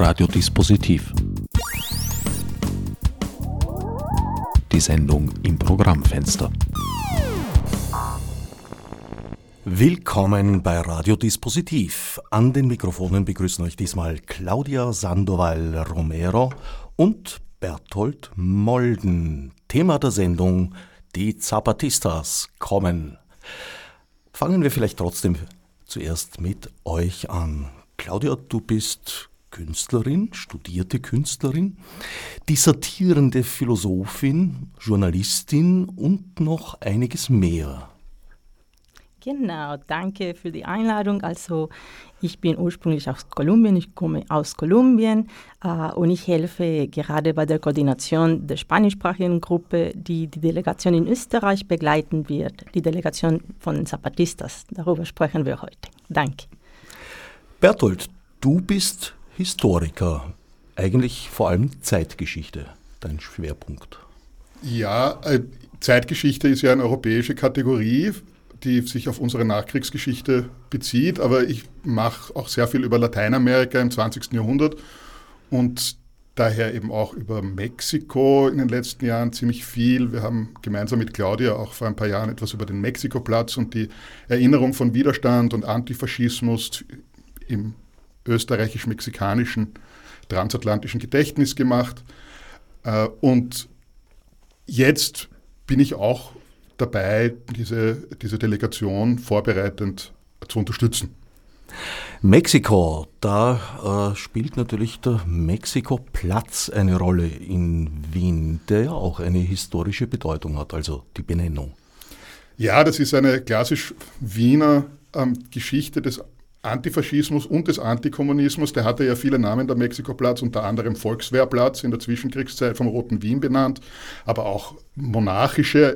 Radiodispositiv. Die Sendung im Programmfenster. Willkommen bei Radiodispositiv. An den Mikrofonen begrüßen euch diesmal Claudia Sandoval Romero und Berthold Molden. Thema der Sendung: Die Zapatistas kommen. Fangen wir vielleicht trotzdem zuerst mit euch an. Claudia, du bist Künstlerin, studierte Künstlerin, dissertierende Philosophin, Journalistin und noch einiges mehr. Genau, danke für die Einladung. Also ich bin ursprünglich aus Kolumbien, ich komme aus Kolumbien äh, und ich helfe gerade bei der Koordination der spanischsprachigen Gruppe, die die Delegation in Österreich begleiten wird, die Delegation von Zapatistas. Darüber sprechen wir heute. Danke. Berthold, du bist Historiker, eigentlich vor allem Zeitgeschichte, dein Schwerpunkt. Ja, äh, Zeitgeschichte ist ja eine europäische Kategorie, die sich auf unsere Nachkriegsgeschichte bezieht, aber ich mache auch sehr viel über Lateinamerika im 20. Jahrhundert und daher eben auch über Mexiko in den letzten Jahren ziemlich viel. Wir haben gemeinsam mit Claudia auch vor ein paar Jahren etwas über den Mexikoplatz und die Erinnerung von Widerstand und Antifaschismus im österreichisch-mexikanischen transatlantischen Gedächtnis gemacht. Äh, und jetzt bin ich auch dabei, diese, diese Delegation vorbereitend zu unterstützen. Mexiko, da äh, spielt natürlich der Mexiko-Platz eine Rolle in Wien, der ja auch eine historische Bedeutung hat, also die Benennung. Ja, das ist eine klassisch Wiener ähm, Geschichte des Antifaschismus und des Antikommunismus. Der hatte ja viele Namen, der Mexikoplatz, unter anderem Volkswehrplatz in der Zwischenkriegszeit vom Roten Wien benannt, aber auch monarchische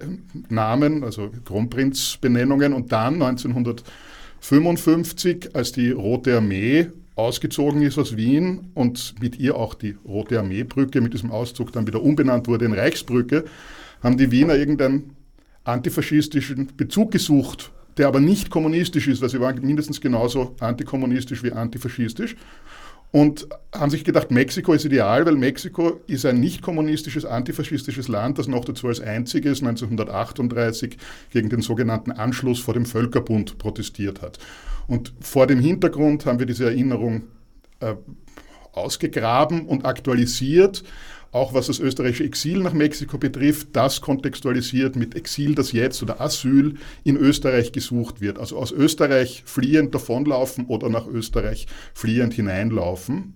Namen, also Kronprinzbenennungen. Und dann 1955, als die Rote Armee ausgezogen ist aus Wien und mit ihr auch die Rote Armeebrücke mit diesem Auszug dann wieder umbenannt wurde in Reichsbrücke, haben die Wiener irgendeinen antifaschistischen Bezug gesucht der aber nicht kommunistisch ist, weil sie waren mindestens genauso antikommunistisch wie antifaschistisch. Und haben sich gedacht, Mexiko ist ideal, weil Mexiko ist ein nicht kommunistisches, antifaschistisches Land, das noch dazu als einziges 1938 gegen den sogenannten Anschluss vor dem Völkerbund protestiert hat. Und vor dem Hintergrund haben wir diese Erinnerung äh, ausgegraben und aktualisiert auch was das österreichische Exil nach Mexiko betrifft, das kontextualisiert mit Exil, das jetzt oder Asyl in Österreich gesucht wird. Also aus Österreich fliehend davonlaufen oder nach Österreich fliehend hineinlaufen.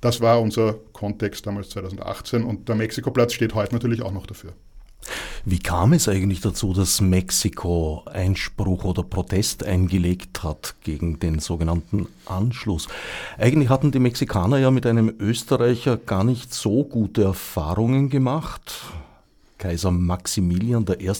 Das war unser Kontext damals 2018 und der Mexikoplatz steht heute natürlich auch noch dafür. Wie kam es eigentlich dazu, dass Mexiko Einspruch oder Protest eingelegt hat gegen den sogenannten Anschluss? Eigentlich hatten die Mexikaner ja mit einem Österreicher gar nicht so gute Erfahrungen gemacht. Kaiser Maximilian I.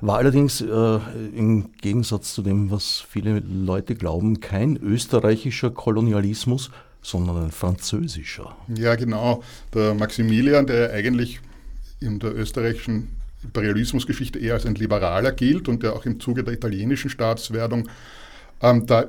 war allerdings äh, im Gegensatz zu dem, was viele Leute glauben, kein österreichischer Kolonialismus, sondern ein französischer. Ja, genau. Der Maximilian, der eigentlich in der österreichischen Imperialismusgeschichte eher als ein Liberaler gilt und der auch im Zuge der italienischen Staatswerdung ähm, da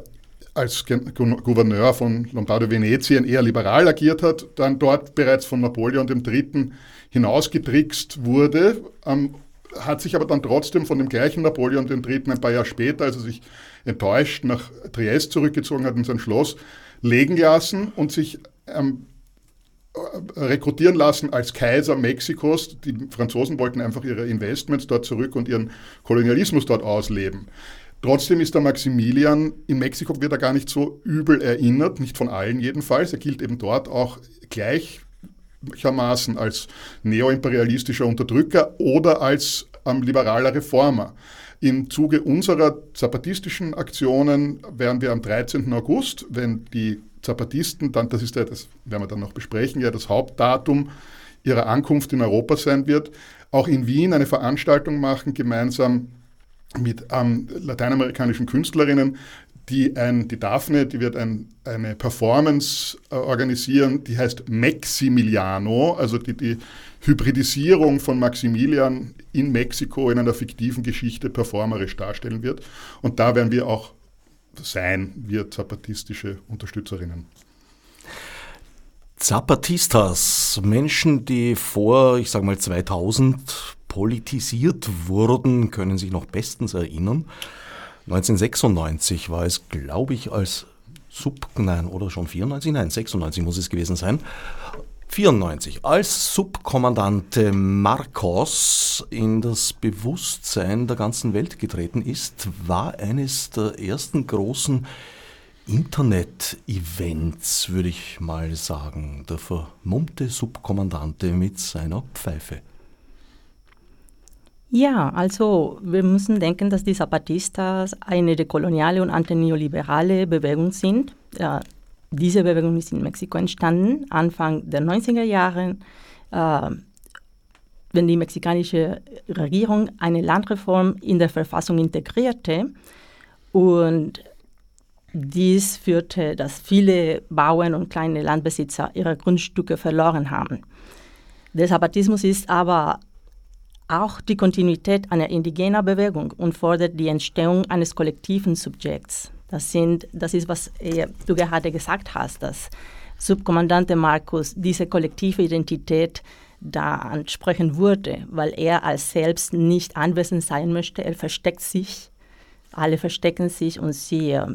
als Gouverneur von Lombardo-Venetien eher liberal agiert hat, dann dort bereits von Napoleon III. hinausgetrickst wurde, ähm, hat sich aber dann trotzdem von dem gleichen Napoleon III. ein paar Jahre später, als er sich enttäuscht nach Triest zurückgezogen hat in sein Schloss, legen lassen und sich ähm, rekrutieren lassen als Kaiser Mexikos. Die Franzosen wollten einfach ihre Investments dort zurück und ihren Kolonialismus dort ausleben. Trotzdem ist der Maximilian, in Mexiko wird er gar nicht so übel erinnert, nicht von allen jedenfalls. Er gilt eben dort auch gleichermaßen als neoimperialistischer Unterdrücker oder als ähm, liberaler Reformer. Im Zuge unserer zapatistischen Aktionen werden wir am 13. August, wenn die Zapatisten, dann, das ist ja, das werden wir dann noch besprechen, ja das Hauptdatum ihrer Ankunft in Europa sein wird, auch in Wien eine Veranstaltung machen, gemeinsam mit ähm, lateinamerikanischen Künstlerinnen, die ein, die Daphne, die wird ein, eine Performance äh, organisieren, die heißt Maximiliano, also die, die Hybridisierung von Maximilian in Mexiko in einer fiktiven Geschichte performerisch darstellen wird. Und da werden wir auch sein, wir zapatistische Unterstützerinnen. Zapatistas, Menschen, die vor, ich sage mal 2000 politisiert wurden, können sich noch bestens erinnern. 1996 war es, glaube ich, als Sub, nein, oder schon 94, nein, 96 muss es gewesen sein. 94, als Subkommandante Marcos in das Bewusstsein der ganzen Welt getreten ist, war eines der ersten großen Internet-Events, würde ich mal sagen. Der vermummte Subkommandante mit seiner Pfeife. Ja, also wir müssen denken, dass die Zapatistas eine dekoloniale und antineoliberale Bewegung sind. Ja, diese Bewegung ist in Mexiko entstanden, Anfang der 90er Jahre, äh, wenn die mexikanische Regierung eine Landreform in der Verfassung integrierte und dies führte, dass viele Bauern und kleine Landbesitzer ihre Grundstücke verloren haben. Der Zapatismus ist aber auch die Kontinuität einer indigenen Bewegung und fordert die Entstehung eines kollektiven Subjekts. Das, sind, das ist, was du gerade gesagt hast, dass Subkommandante Markus diese kollektive Identität da ansprechen würde, weil er als selbst nicht anwesend sein möchte. Er versteckt sich, alle verstecken sich und sie äh,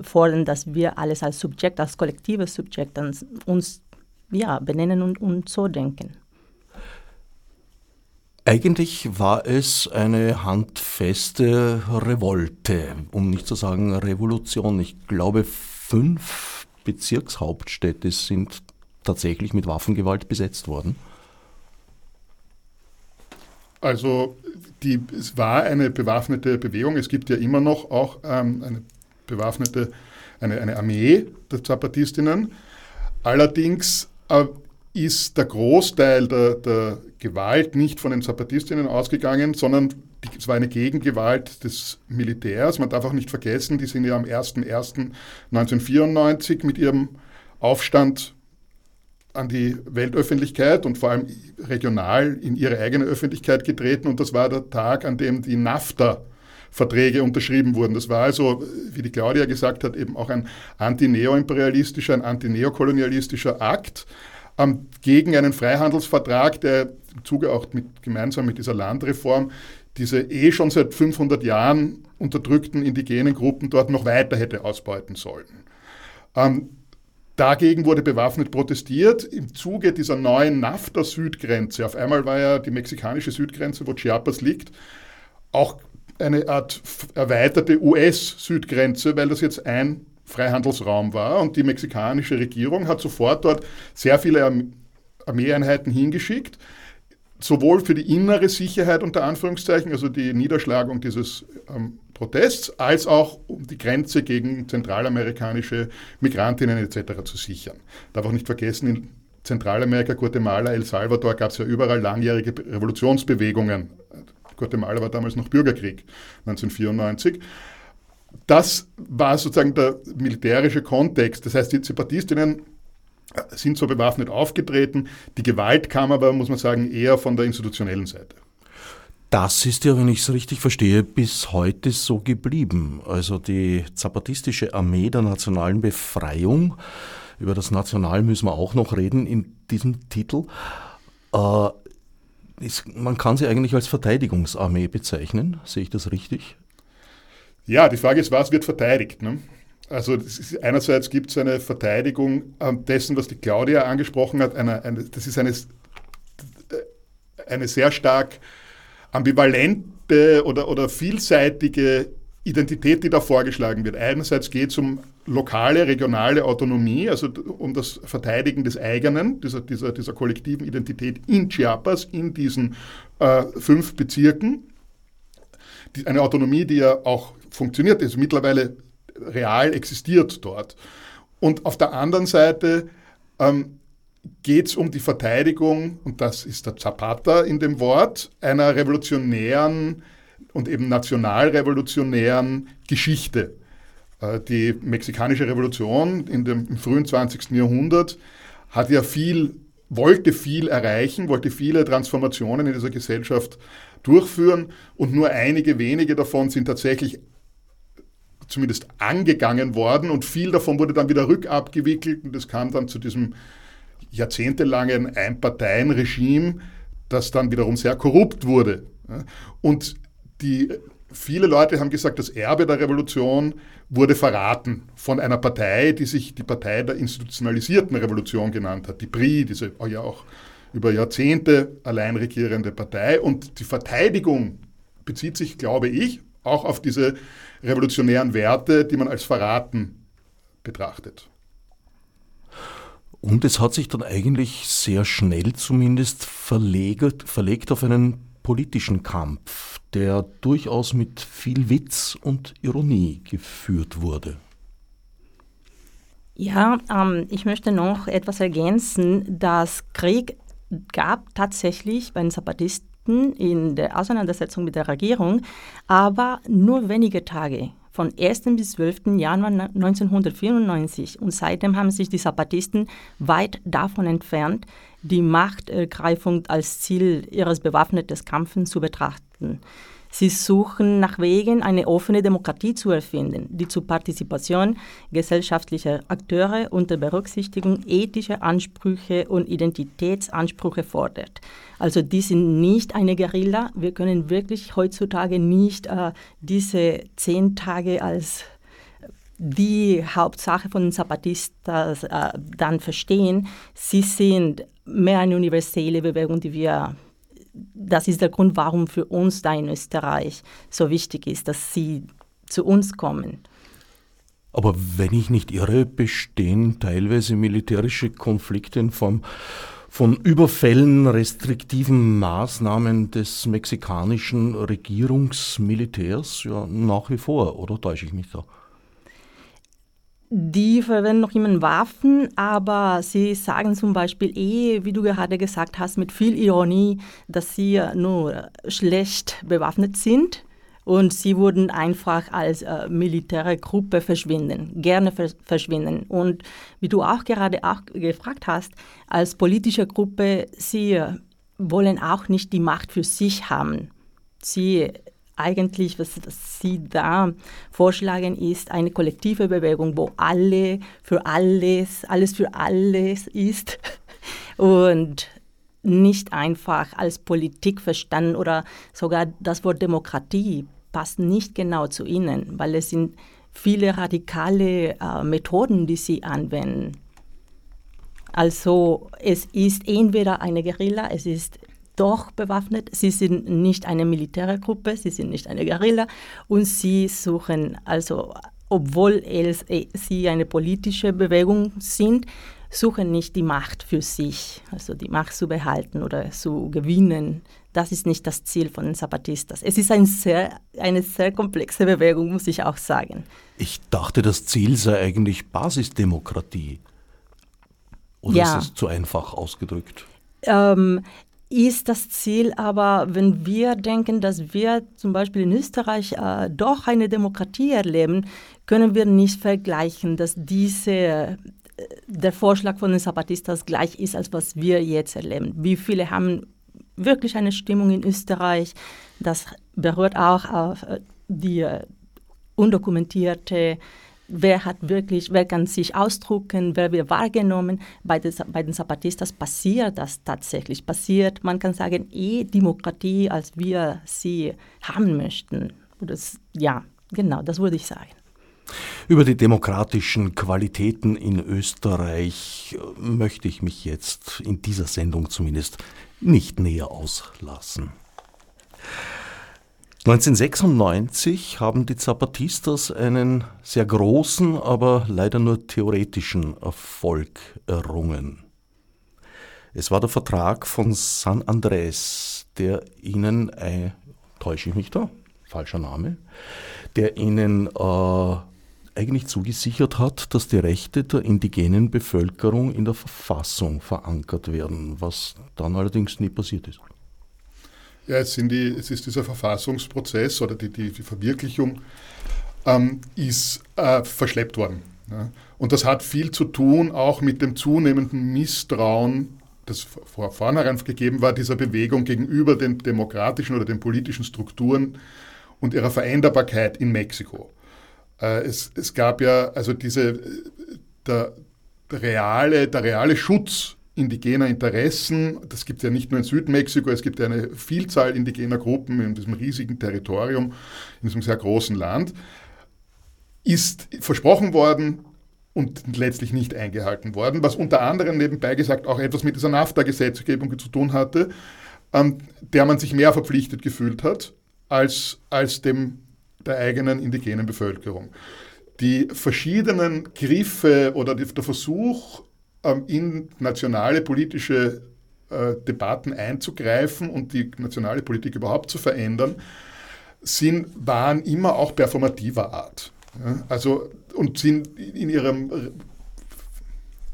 fordern, dass wir alles als Subjekt, als kollektives Subjekt uns ja, benennen und, und so denken. Eigentlich war es eine handfeste Revolte, um nicht zu sagen Revolution. Ich glaube, fünf Bezirkshauptstädte sind tatsächlich mit Waffengewalt besetzt worden. Also die, es war eine bewaffnete Bewegung. Es gibt ja immer noch auch ähm, eine bewaffnete, eine, eine Armee der Zapatistinnen. Allerdings äh, ist der Großteil der, der, Gewalt nicht von den Zapatistinnen ausgegangen, sondern die, es war eine Gegengewalt des Militärs. Man darf auch nicht vergessen, die sind ja am 01.01.1994 mit ihrem Aufstand an die Weltöffentlichkeit und vor allem regional in ihre eigene Öffentlichkeit getreten. Und das war der Tag, an dem die NAFTA Verträge unterschrieben wurden. Das war also, wie die Claudia gesagt hat, eben auch ein antineoimperialistischer, ein antineokolonialistischer Akt ähm, gegen einen Freihandelsvertrag, der im Zuge auch mit, gemeinsam mit dieser Landreform diese eh schon seit 500 Jahren unterdrückten indigenen Gruppen dort noch weiter hätte ausbeuten sollen. Ähm, dagegen wurde bewaffnet protestiert. Im Zuge dieser neuen NAFTA-Südgrenze, auf einmal war ja die mexikanische Südgrenze, wo Chiapas liegt, auch eine Art erweiterte US-Südgrenze, weil das jetzt ein Freihandelsraum war und die mexikanische Regierung hat sofort dort sehr viele Armeeeinheiten hingeschickt, sowohl für die innere Sicherheit unter Anführungszeichen, also die Niederschlagung dieses ähm, Protests, als auch um die Grenze gegen zentralamerikanische Migrantinnen etc. zu sichern. Darf auch nicht vergessen, in Zentralamerika, Guatemala, El Salvador gab es ja überall langjährige Revolutionsbewegungen. Guatemala war damals noch Bürgerkrieg 1994 das war sozusagen der militärische Kontext. Das heißt, die Separatistinnen sind so bewaffnet aufgetreten. Die Gewalt kam aber, muss man sagen, eher von der institutionellen Seite. Das ist ja, wenn ich es richtig verstehe, bis heute so geblieben. Also die zapatistische Armee der nationalen Befreiung, über das National müssen wir auch noch reden in diesem Titel. Äh, ist, man kann sie eigentlich als Verteidigungsarmee bezeichnen, sehe ich das richtig? Ja, die Frage ist, was wird verteidigt? Ne? Also ist, einerseits gibt es eine Verteidigung dessen, was die Claudia angesprochen hat. Eine, eine, das ist eine, eine sehr stark ambivalente oder, oder vielseitige Identität, die da vorgeschlagen wird. Einerseits geht es um lokale, regionale Autonomie, also um das Verteidigen des eigenen, dieser, dieser, dieser kollektiven Identität in Chiapas, in diesen äh, fünf Bezirken. Eine Autonomie, die ja auch funktioniert, ist mittlerweile real existiert dort. Und auf der anderen Seite ähm, geht es um die Verteidigung, und das ist der Zapata in dem Wort, einer revolutionären und eben nationalrevolutionären Geschichte. Äh, die mexikanische Revolution in dem, im frühen 20. Jahrhundert hat ja viel, wollte viel erreichen, wollte viele Transformationen in dieser Gesellschaft durchführen und nur einige wenige davon sind tatsächlich zumindest angegangen worden und viel davon wurde dann wieder rückabgewickelt und es kam dann zu diesem jahrzehntelangen Einparteienregime, das dann wiederum sehr korrupt wurde. Und die, viele Leute haben gesagt, das Erbe der Revolution wurde verraten von einer Partei, die sich die Partei der institutionalisierten Revolution genannt hat, die PRI, diese ja auch über Jahrzehnte allein regierende Partei. Und die Verteidigung bezieht sich, glaube ich, auch auf diese revolutionären Werte, die man als verraten betrachtet. Und es hat sich dann eigentlich sehr schnell zumindest verlegt, verlegt auf einen politischen Kampf, der durchaus mit viel Witz und Ironie geführt wurde. Ja, ähm, ich möchte noch etwas ergänzen. Das Krieg gab tatsächlich bei den Zapatisten in der Auseinandersetzung mit der Regierung, aber nur wenige Tage von 1. bis 12. Januar 1994. Und seitdem haben sich die Zapatisten weit davon entfernt, die Machtergreifung als Ziel ihres bewaffneten Kampfes zu betrachten. Sie suchen nach Wegen, eine offene Demokratie zu erfinden, die zur Partizipation gesellschaftlicher Akteure unter Berücksichtigung ethischer Ansprüche und Identitätsansprüche fordert. Also die sind nicht eine Guerilla. Wir können wirklich heutzutage nicht äh, diese zehn Tage als die Hauptsache von Zapatistas äh, dann verstehen. Sie sind mehr eine universelle Bewegung, die wir das ist der Grund, warum für uns da in Österreich so wichtig ist, dass sie zu uns kommen. Aber wenn ich nicht irre, bestehen teilweise militärische Konflikte in Form von Überfällen, restriktiven Maßnahmen des mexikanischen Regierungsmilitärs ja nach wie vor, oder täusche ich mich da? Die verwenden noch immer Waffen, aber sie sagen zum Beispiel eh, wie du gerade gesagt hast, mit viel Ironie, dass sie nur schlecht bewaffnet sind und sie würden einfach als äh, militäre Gruppe verschwinden, gerne vers verschwinden. Und wie du auch gerade auch gefragt hast, als politische Gruppe, sie wollen auch nicht die Macht für sich haben. Sie eigentlich, was, was Sie da vorschlagen, ist eine kollektive Bewegung, wo alle für alles, alles für alles ist und nicht einfach als Politik verstanden oder sogar das Wort Demokratie passt nicht genau zu Ihnen, weil es sind viele radikale äh, Methoden, die Sie anwenden. Also es ist entweder eine Guerilla, es ist doch bewaffnet. Sie sind nicht eine militäre Gruppe, sie sind nicht eine Guerilla und sie suchen, also obwohl äh, sie eine politische Bewegung sind, suchen nicht die Macht für sich, also die Macht zu behalten oder zu gewinnen. Das ist nicht das Ziel von den Zapatistas. Es ist ein sehr, eine sehr komplexe Bewegung, muss ich auch sagen. Ich dachte, das Ziel sei eigentlich Basisdemokratie. Oder ja. ist es zu einfach ausgedrückt? Ähm, ist das Ziel, aber wenn wir denken, dass wir zum Beispiel in Österreich äh, doch eine Demokratie erleben, können wir nicht vergleichen, dass diese, äh, der Vorschlag von den Zapatistas gleich ist, als was wir jetzt erleben. Wie viele haben wirklich eine Stimmung in Österreich? Das berührt auch auf äh, die äh, undokumentierte wer hat wirklich, wer kann sich ausdrucken, wer wird wahrgenommen. Bei, des, bei den Zapatistas passiert das tatsächlich. Passiert, man kann sagen, eh Demokratie, als wir sie haben möchten. Das, ja, genau, das würde ich sagen. Über die demokratischen Qualitäten in Österreich äh, möchte ich mich jetzt in dieser Sendung zumindest nicht näher auslassen. 1996 haben die Zapatistas einen sehr großen, aber leider nur theoretischen Erfolg errungen. Es war der Vertrag von San Andrés, der ihnen, äh, täusche ich mich da, falscher Name, der ihnen äh, eigentlich zugesichert hat, dass die Rechte der indigenen Bevölkerung in der Verfassung verankert werden, was dann allerdings nie passiert ist. Ja, es, die, es ist dieser Verfassungsprozess oder die, die, die Verwirklichung ähm, ist äh, verschleppt worden. Ja. Und das hat viel zu tun auch mit dem zunehmenden Misstrauen, das vor vornherein gegeben war, dieser Bewegung gegenüber den demokratischen oder den politischen Strukturen und ihrer Veränderbarkeit in Mexiko. Äh, es, es gab ja also diese, der, der, reale, der reale Schutz indigener Interessen, das gibt es ja nicht nur in Südmexiko, es gibt ja eine Vielzahl indigener Gruppen in diesem riesigen Territorium, in diesem sehr großen Land, ist versprochen worden und letztlich nicht eingehalten worden, was unter anderem nebenbei gesagt auch etwas mit dieser NAFTA-Gesetzgebung zu tun hatte, ähm, der man sich mehr verpflichtet gefühlt hat als, als dem der eigenen indigenen Bevölkerung. Die verschiedenen Griffe oder der Versuch, in nationale politische äh, Debatten einzugreifen und die nationale Politik überhaupt zu verändern, sind, waren immer auch performativer Art. Also, und sind in ihrem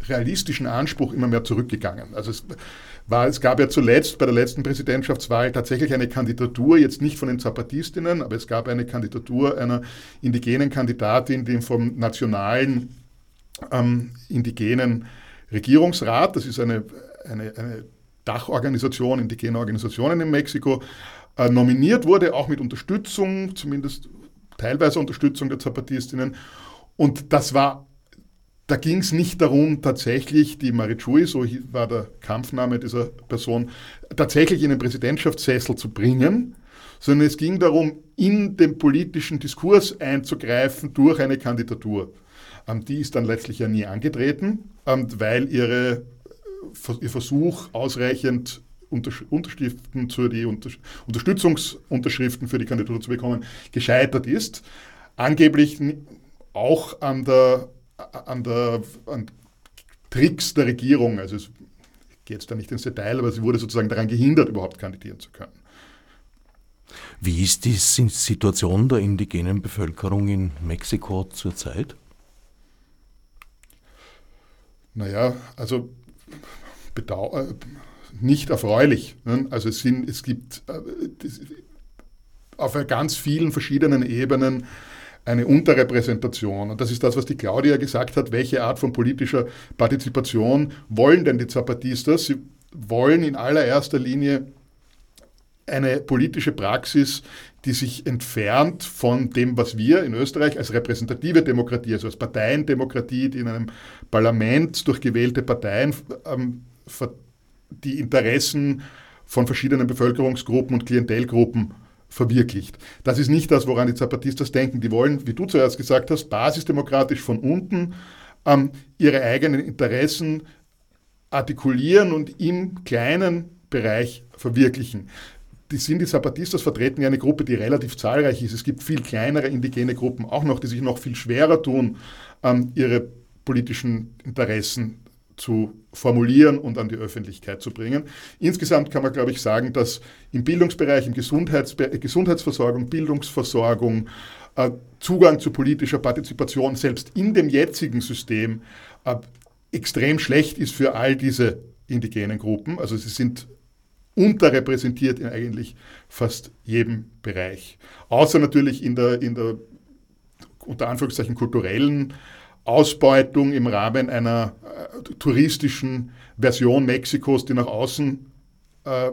realistischen Anspruch immer mehr zurückgegangen. Also es, war, es gab ja zuletzt bei der letzten Präsidentschaftswahl tatsächlich eine Kandidatur, jetzt nicht von den Zapatistinnen, aber es gab eine Kandidatur einer indigenen Kandidatin, die vom nationalen ähm, indigenen Regierungsrat, das ist eine, eine, eine Dachorganisation, indigene Organisationen in Mexiko, äh, nominiert wurde, auch mit Unterstützung, zumindest teilweise Unterstützung der Zapatistinnen. Und das war, da ging es nicht darum, tatsächlich die Marichui, so war der Kampfname dieser Person, tatsächlich in den Präsidentschaftssessel zu bringen, sondern es ging darum, in den politischen Diskurs einzugreifen durch eine Kandidatur. Ähm, die ist dann letztlich ja nie angetreten, ähm, weil ihre, ihr Versuch, ausreichend Unterschriften zu die Unterstützungsunterschriften für die Kandidatur zu bekommen, gescheitert ist. Angeblich auch an der, an der an Tricks der Regierung. Also es geht jetzt da nicht ins Detail, aber sie wurde sozusagen daran gehindert, überhaupt kandidieren zu können. Wie ist die Situation der indigenen Bevölkerung in Mexiko zurzeit? Naja, also bedau äh, nicht erfreulich. Ne? Also es, sind, es gibt äh, auf ganz vielen verschiedenen Ebenen eine Unterrepräsentation. Und das ist das, was die Claudia gesagt hat. Welche Art von politischer Partizipation wollen denn die Zapatistas? Sie wollen in allererster Linie eine politische Praxis, die sich entfernt von dem, was wir in Österreich als repräsentative Demokratie, also als Parteiendemokratie, die in einem Parlament durch gewählte Parteien ähm, die Interessen von verschiedenen Bevölkerungsgruppen und Klientelgruppen verwirklicht. Das ist nicht das, woran die Zapatistas denken. Die wollen, wie du zuerst gesagt hast, basisdemokratisch von unten ähm, ihre eigenen Interessen artikulieren und im kleinen Bereich verwirklichen die sind die Zapatistas vertreten ja eine Gruppe, die relativ zahlreich ist. Es gibt viel kleinere indigene Gruppen auch noch, die sich noch viel schwerer tun, ähm, ihre politischen Interessen zu formulieren und an die Öffentlichkeit zu bringen. Insgesamt kann man, glaube ich, sagen, dass im Bildungsbereich, im Gesundheits Gesundheitsversorgung, Bildungsversorgung, äh, Zugang zu politischer Partizipation selbst in dem jetzigen System äh, extrem schlecht ist für all diese indigenen Gruppen. Also sie sind unterrepräsentiert in eigentlich fast jedem Bereich. Außer natürlich in der, in der unter Anführungszeichen kulturellen Ausbeutung im Rahmen einer äh, touristischen Version Mexikos, die nach außen äh,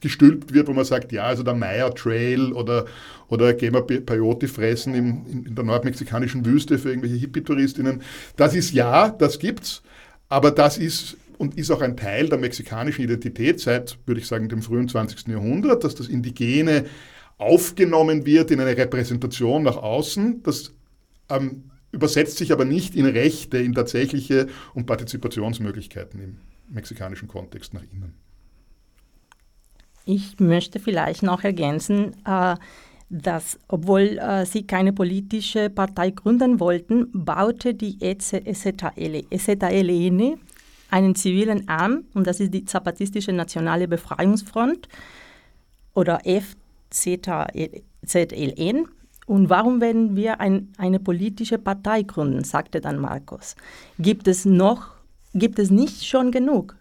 gestülpt wird, wo man sagt, ja, also der Maya Trail oder, oder gehen wir Peyote fressen im, in, in der nordmexikanischen Wüste für irgendwelche Hippie-Touristinnen. Das ist ja, das gibt's, aber das ist und ist auch ein Teil der mexikanischen Identität seit, würde ich sagen, dem frühen 20. Jahrhundert, dass das Indigene aufgenommen wird in eine Repräsentation nach außen. Das ähm, übersetzt sich aber nicht in Rechte, in tatsächliche und Partizipationsmöglichkeiten im mexikanischen Kontext nach innen. Ich möchte vielleicht noch ergänzen, äh, dass, obwohl äh, sie keine politische Partei gründen wollten, baute die EZLN einen zivilen Arm, und das ist die Zapatistische Nationale Befreiungsfront oder FZLN. Und warum werden wir ein, eine politische Partei gründen, sagte dann Markus. Gibt es noch, gibt es nicht schon genug?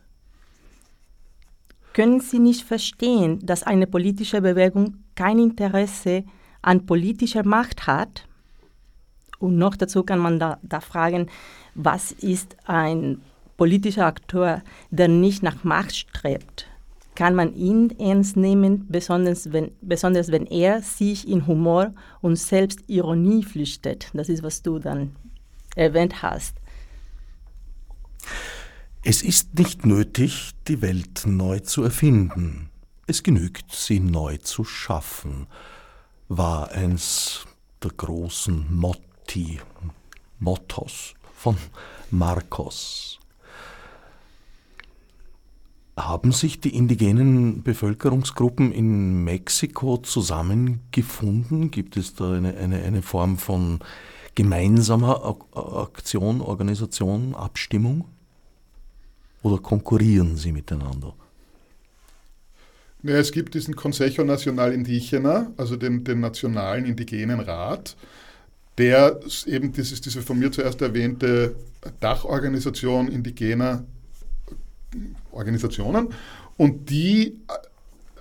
Können Sie nicht verstehen, dass eine politische Bewegung kein Interesse an politischer Macht hat? Und noch dazu kann man da, da fragen, was ist ein politischer Akteur, der nicht nach Macht strebt, kann man ihn ernst nehmen, besonders wenn, besonders wenn er sich in Humor und Selbstironie flüchtet. Das ist, was du dann erwähnt hast. Es ist nicht nötig, die Welt neu zu erfinden. Es genügt, sie neu zu schaffen, war eins der großen Motti, Mottos von Marcos. Haben sich die indigenen Bevölkerungsgruppen in Mexiko zusammengefunden? Gibt es da eine, eine, eine Form von gemeinsamer Aktion, Organisation, Abstimmung? Oder konkurrieren sie miteinander? Ja, es gibt diesen Consejo Nacional Indígena, also den, den Nationalen Indigenen Rat, der eben dieses, diese von mir zuerst erwähnte Dachorganisation indigener Organisationen und die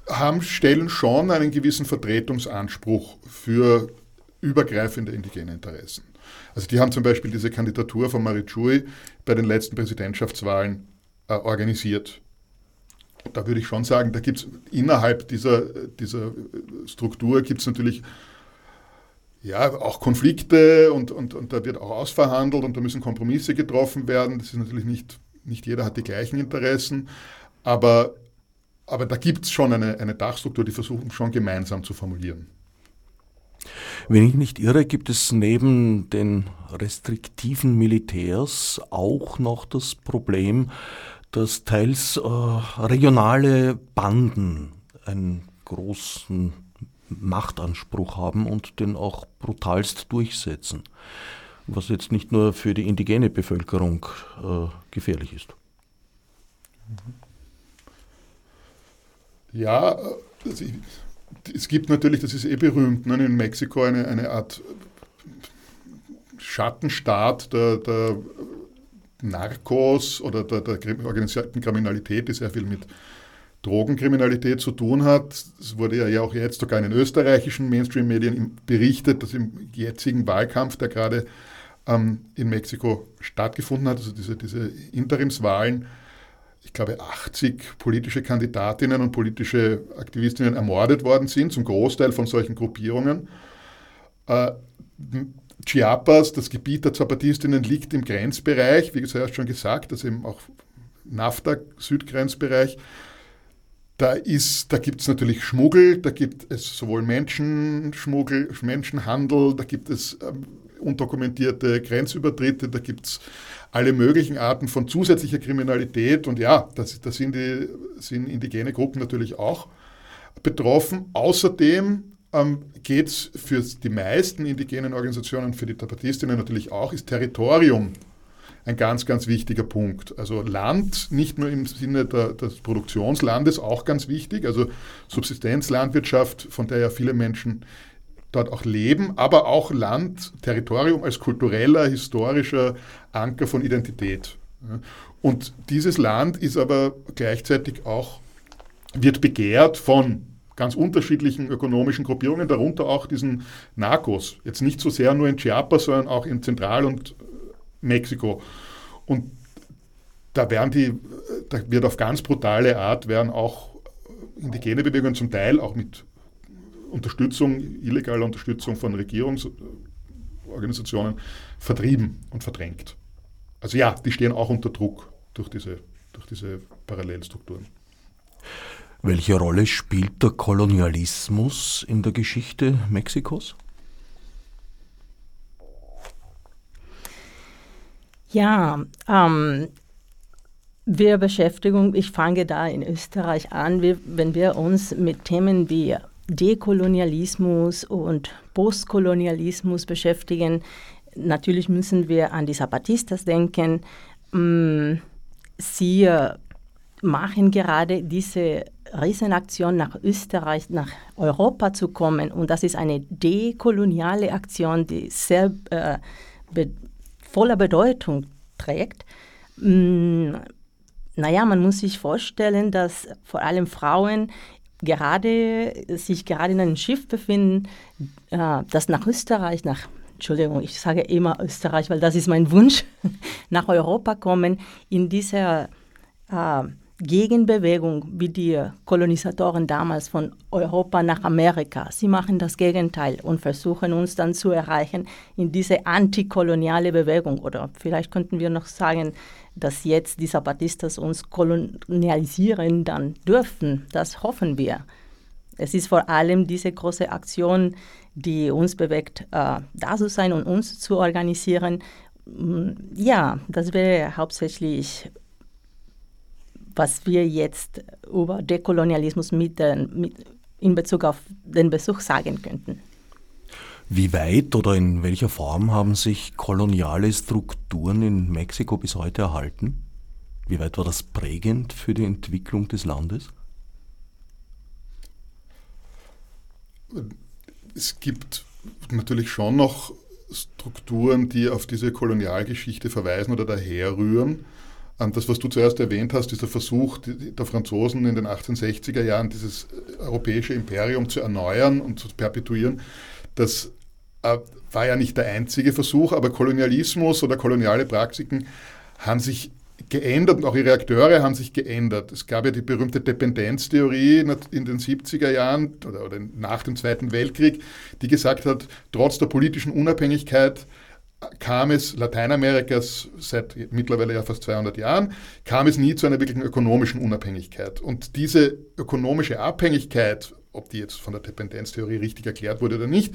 haben, stellen schon einen gewissen Vertretungsanspruch für übergreifende indigene Interessen. Also die haben zum Beispiel diese Kandidatur von Marichui bei den letzten Präsidentschaftswahlen äh, organisiert. Da würde ich schon sagen, da gibt es innerhalb dieser, dieser Struktur gibt es natürlich ja, auch Konflikte und, und, und da wird auch ausverhandelt und da müssen Kompromisse getroffen werden. Das ist natürlich nicht, nicht jeder hat die gleichen Interessen, aber, aber da gibt es schon eine, eine Dachstruktur, die versuchen schon gemeinsam zu formulieren. Wenn ich nicht irre, gibt es neben den restriktiven Militärs auch noch das Problem, dass teils äh, regionale Banden einen großen Machtanspruch haben und den auch brutalst durchsetzen, was jetzt nicht nur für die indigene Bevölkerung äh, gefährlich ist. Ja, also ich, es gibt natürlich, das ist eh berühmt, ne, in Mexiko eine, eine Art Schattenstaat der, der Narcos oder der, der organisierten Kriminalität, die sehr viel mit Drogenkriminalität zu tun hat. Es wurde ja auch jetzt sogar in den österreichischen Mainstream-Medien berichtet, dass im jetzigen Wahlkampf, der gerade ähm, in Mexiko stattgefunden hat, also diese, diese Interimswahlen, ich glaube, 80 politische Kandidatinnen und politische Aktivistinnen ermordet worden sind, zum Großteil von solchen Gruppierungen. Äh, Chiapas, das Gebiet der Zapatistinnen, liegt im Grenzbereich, wie zuerst schon gesagt, also eben auch NAFTA-Südgrenzbereich. Da, da gibt es natürlich Schmuggel, da gibt es sowohl Menschenschmuggel, Menschenhandel, da gibt es ähm, undokumentierte Grenzübertritte, da gibt es alle möglichen Arten von zusätzlicher Kriminalität. Und ja, da sind, sind indigene Gruppen natürlich auch betroffen. Außerdem ähm, geht es für die meisten indigenen Organisationen, für die Tapatistinnen natürlich auch, ist Territorium ein ganz, ganz wichtiger Punkt. Also Land, nicht nur im Sinne der, des Produktionslandes, auch ganz wichtig, also Subsistenzlandwirtschaft, von der ja viele Menschen dort auch leben, aber auch Land, Territorium als kultureller, historischer Anker von Identität. Und dieses Land ist aber gleichzeitig auch, wird begehrt von ganz unterschiedlichen ökonomischen Gruppierungen, darunter auch diesen Narcos. Jetzt nicht so sehr nur in Chiapas, sondern auch in Zentral- und Mexiko. Und da werden die, da wird auf ganz brutale Art werden auch indigene Bewegungen zum Teil auch mit Unterstützung, illegaler Unterstützung von Regierungsorganisationen vertrieben und verdrängt. Also ja, die stehen auch unter Druck durch diese, durch diese Parallelstrukturen. Welche Rolle spielt der Kolonialismus in der Geschichte Mexikos? Ja, ähm, wir beschäftigen, ich fange da in Österreich an, wir, wenn wir uns mit Themen wie Dekolonialismus und Postkolonialismus beschäftigen, natürlich müssen wir an die Zapatistas denken. Mm, sie machen gerade diese Riesenaktion nach Österreich, nach Europa zu kommen. Und das ist eine dekoloniale Aktion, die sehr äh, be voller Bedeutung trägt. Mm, naja, man muss sich vorstellen, dass vor allem Frauen gerade, sich gerade in einem Schiff befinden, äh, das nach Österreich, nach Entschuldigung, ich sage immer Österreich, weil das ist mein Wunsch, nach Europa kommen, in dieser äh, Gegenbewegung wie die Kolonisatoren damals von Europa nach Amerika. Sie machen das Gegenteil und versuchen uns dann zu erreichen in diese antikoloniale Bewegung. Oder vielleicht könnten wir noch sagen, dass jetzt die Zapatistas uns kolonialisieren dann dürfen. Das hoffen wir. Es ist vor allem diese große Aktion, die uns bewegt, äh, da zu sein und uns zu organisieren. Mm, ja, das wäre hauptsächlich was wir jetzt über Dekolonialismus mit, mit, in Bezug auf den Besuch sagen könnten. Wie weit oder in welcher Form haben sich koloniale Strukturen in Mexiko bis heute erhalten? Wie weit war das prägend für die Entwicklung des Landes? Es gibt natürlich schon noch Strukturen, die auf diese Kolonialgeschichte verweisen oder daherrühren. Das, was du zuerst erwähnt hast, ist der Versuch der Franzosen in den 1860er Jahren, dieses europäische Imperium zu erneuern und zu perpetuieren. Das äh, war ja nicht der einzige Versuch, aber Kolonialismus oder koloniale Praktiken haben sich geändert und auch ihre Akteure haben sich geändert. Es gab ja die berühmte Dependenztheorie in den 70er Jahren oder, oder nach dem Zweiten Weltkrieg, die gesagt hat, trotz der politischen Unabhängigkeit kam es Lateinamerikas seit mittlerweile ja fast 200 Jahren, kam es nie zu einer wirklichen ökonomischen Unabhängigkeit. Und diese ökonomische Abhängigkeit, ob die jetzt von der Dependenztheorie richtig erklärt wurde oder nicht,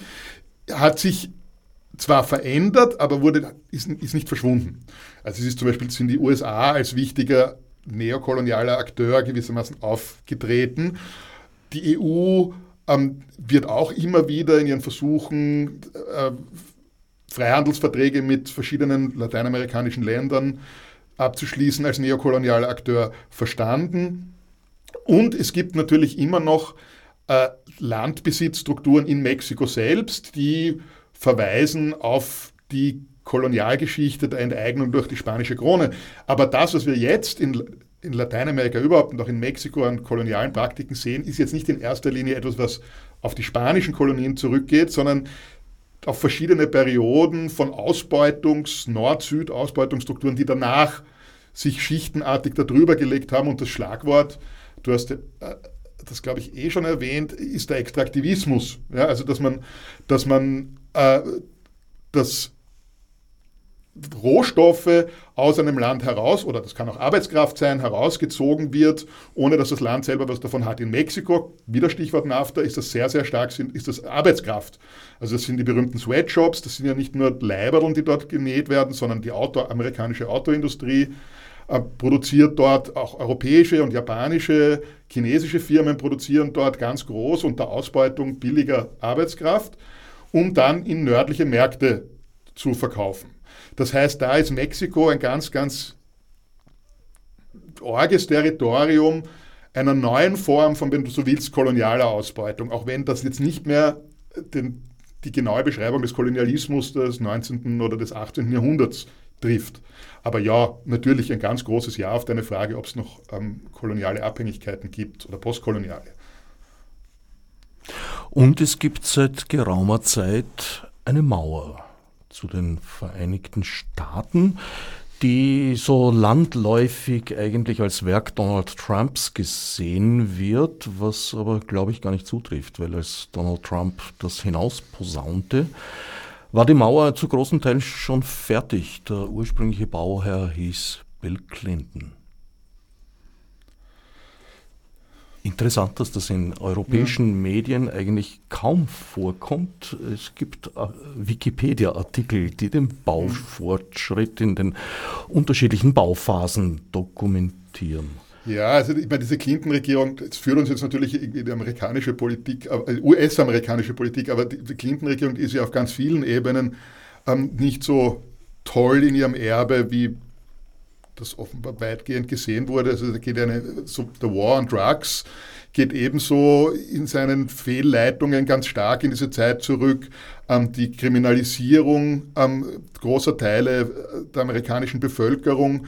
hat sich zwar verändert, aber wurde, ist, ist nicht verschwunden. Also es ist zum Beispiel sind die USA als wichtiger neokolonialer Akteur gewissermaßen aufgetreten. Die EU ähm, wird auch immer wieder in ihren Versuchen, äh, Freihandelsverträge mit verschiedenen lateinamerikanischen Ländern abzuschließen als neokolonialer Akteur verstanden. Und es gibt natürlich immer noch äh, Landbesitzstrukturen in Mexiko selbst, die verweisen auf die Kolonialgeschichte der Enteignung durch die spanische Krone. Aber das, was wir jetzt in, in Lateinamerika überhaupt und auch in Mexiko an kolonialen Praktiken sehen, ist jetzt nicht in erster Linie etwas, was auf die spanischen Kolonien zurückgeht, sondern auf verschiedene Perioden von Ausbeutungs-, Nord-Süd-Ausbeutungsstrukturen, die danach sich schichtenartig darüber gelegt haben. Und das Schlagwort, du hast äh, das, glaube ich, eh schon erwähnt, ist der Extraktivismus. Ja, also, dass man, dass man äh, das Rohstoffe aus einem Land heraus, oder das kann auch Arbeitskraft sein, herausgezogen wird, ohne dass das Land selber was davon hat. In Mexiko, wieder Stichwort NAFTA, ist das sehr, sehr stark, ist das Arbeitskraft. Also das sind die berühmten Sweatshops, das sind ja nicht nur Leiberln, die dort genäht werden, sondern die Auto, amerikanische Autoindustrie produziert dort, auch europäische und japanische, chinesische Firmen produzieren dort ganz groß unter Ausbeutung billiger Arbeitskraft, um dann in nördliche Märkte zu verkaufen. Das heißt, da ist Mexiko ein ganz, ganz orges Territorium einer neuen Form von, wenn du so willst, kolonialer Ausbeutung. Auch wenn das jetzt nicht mehr den, die genaue Beschreibung des Kolonialismus des 19. oder des 18. Jahrhunderts trifft. Aber ja, natürlich ein ganz großes Ja auf deine Frage, ob es noch ähm, koloniale Abhängigkeiten gibt oder postkoloniale. Und es gibt seit geraumer Zeit eine Mauer zu den Vereinigten Staaten, die so landläufig eigentlich als Werk Donald Trumps gesehen wird, was aber, glaube ich, gar nicht zutrifft, weil als Donald Trump das hinausposaunte, war die Mauer zu großen Teilen schon fertig. Der ursprüngliche Bauherr hieß Bill Clinton. Interessant, dass das in europäischen ja. Medien eigentlich kaum vorkommt. Es gibt äh, Wikipedia-Artikel, die den Baufortschritt in den unterschiedlichen Bauphasen dokumentieren. Ja, also ich meine, diese Clinton-Regierung, führt uns jetzt natürlich in die amerikanische Politik, äh, US-amerikanische Politik, aber die Clinton-Regierung ist ja auf ganz vielen Ebenen ähm, nicht so toll in ihrem Erbe, wie das offenbar weitgehend gesehen wurde. Also da geht eine, so der War on Drugs geht ebenso in seinen Fehlleitungen ganz stark in diese Zeit zurück. Ähm, die Kriminalisierung ähm, großer Teile der amerikanischen Bevölkerung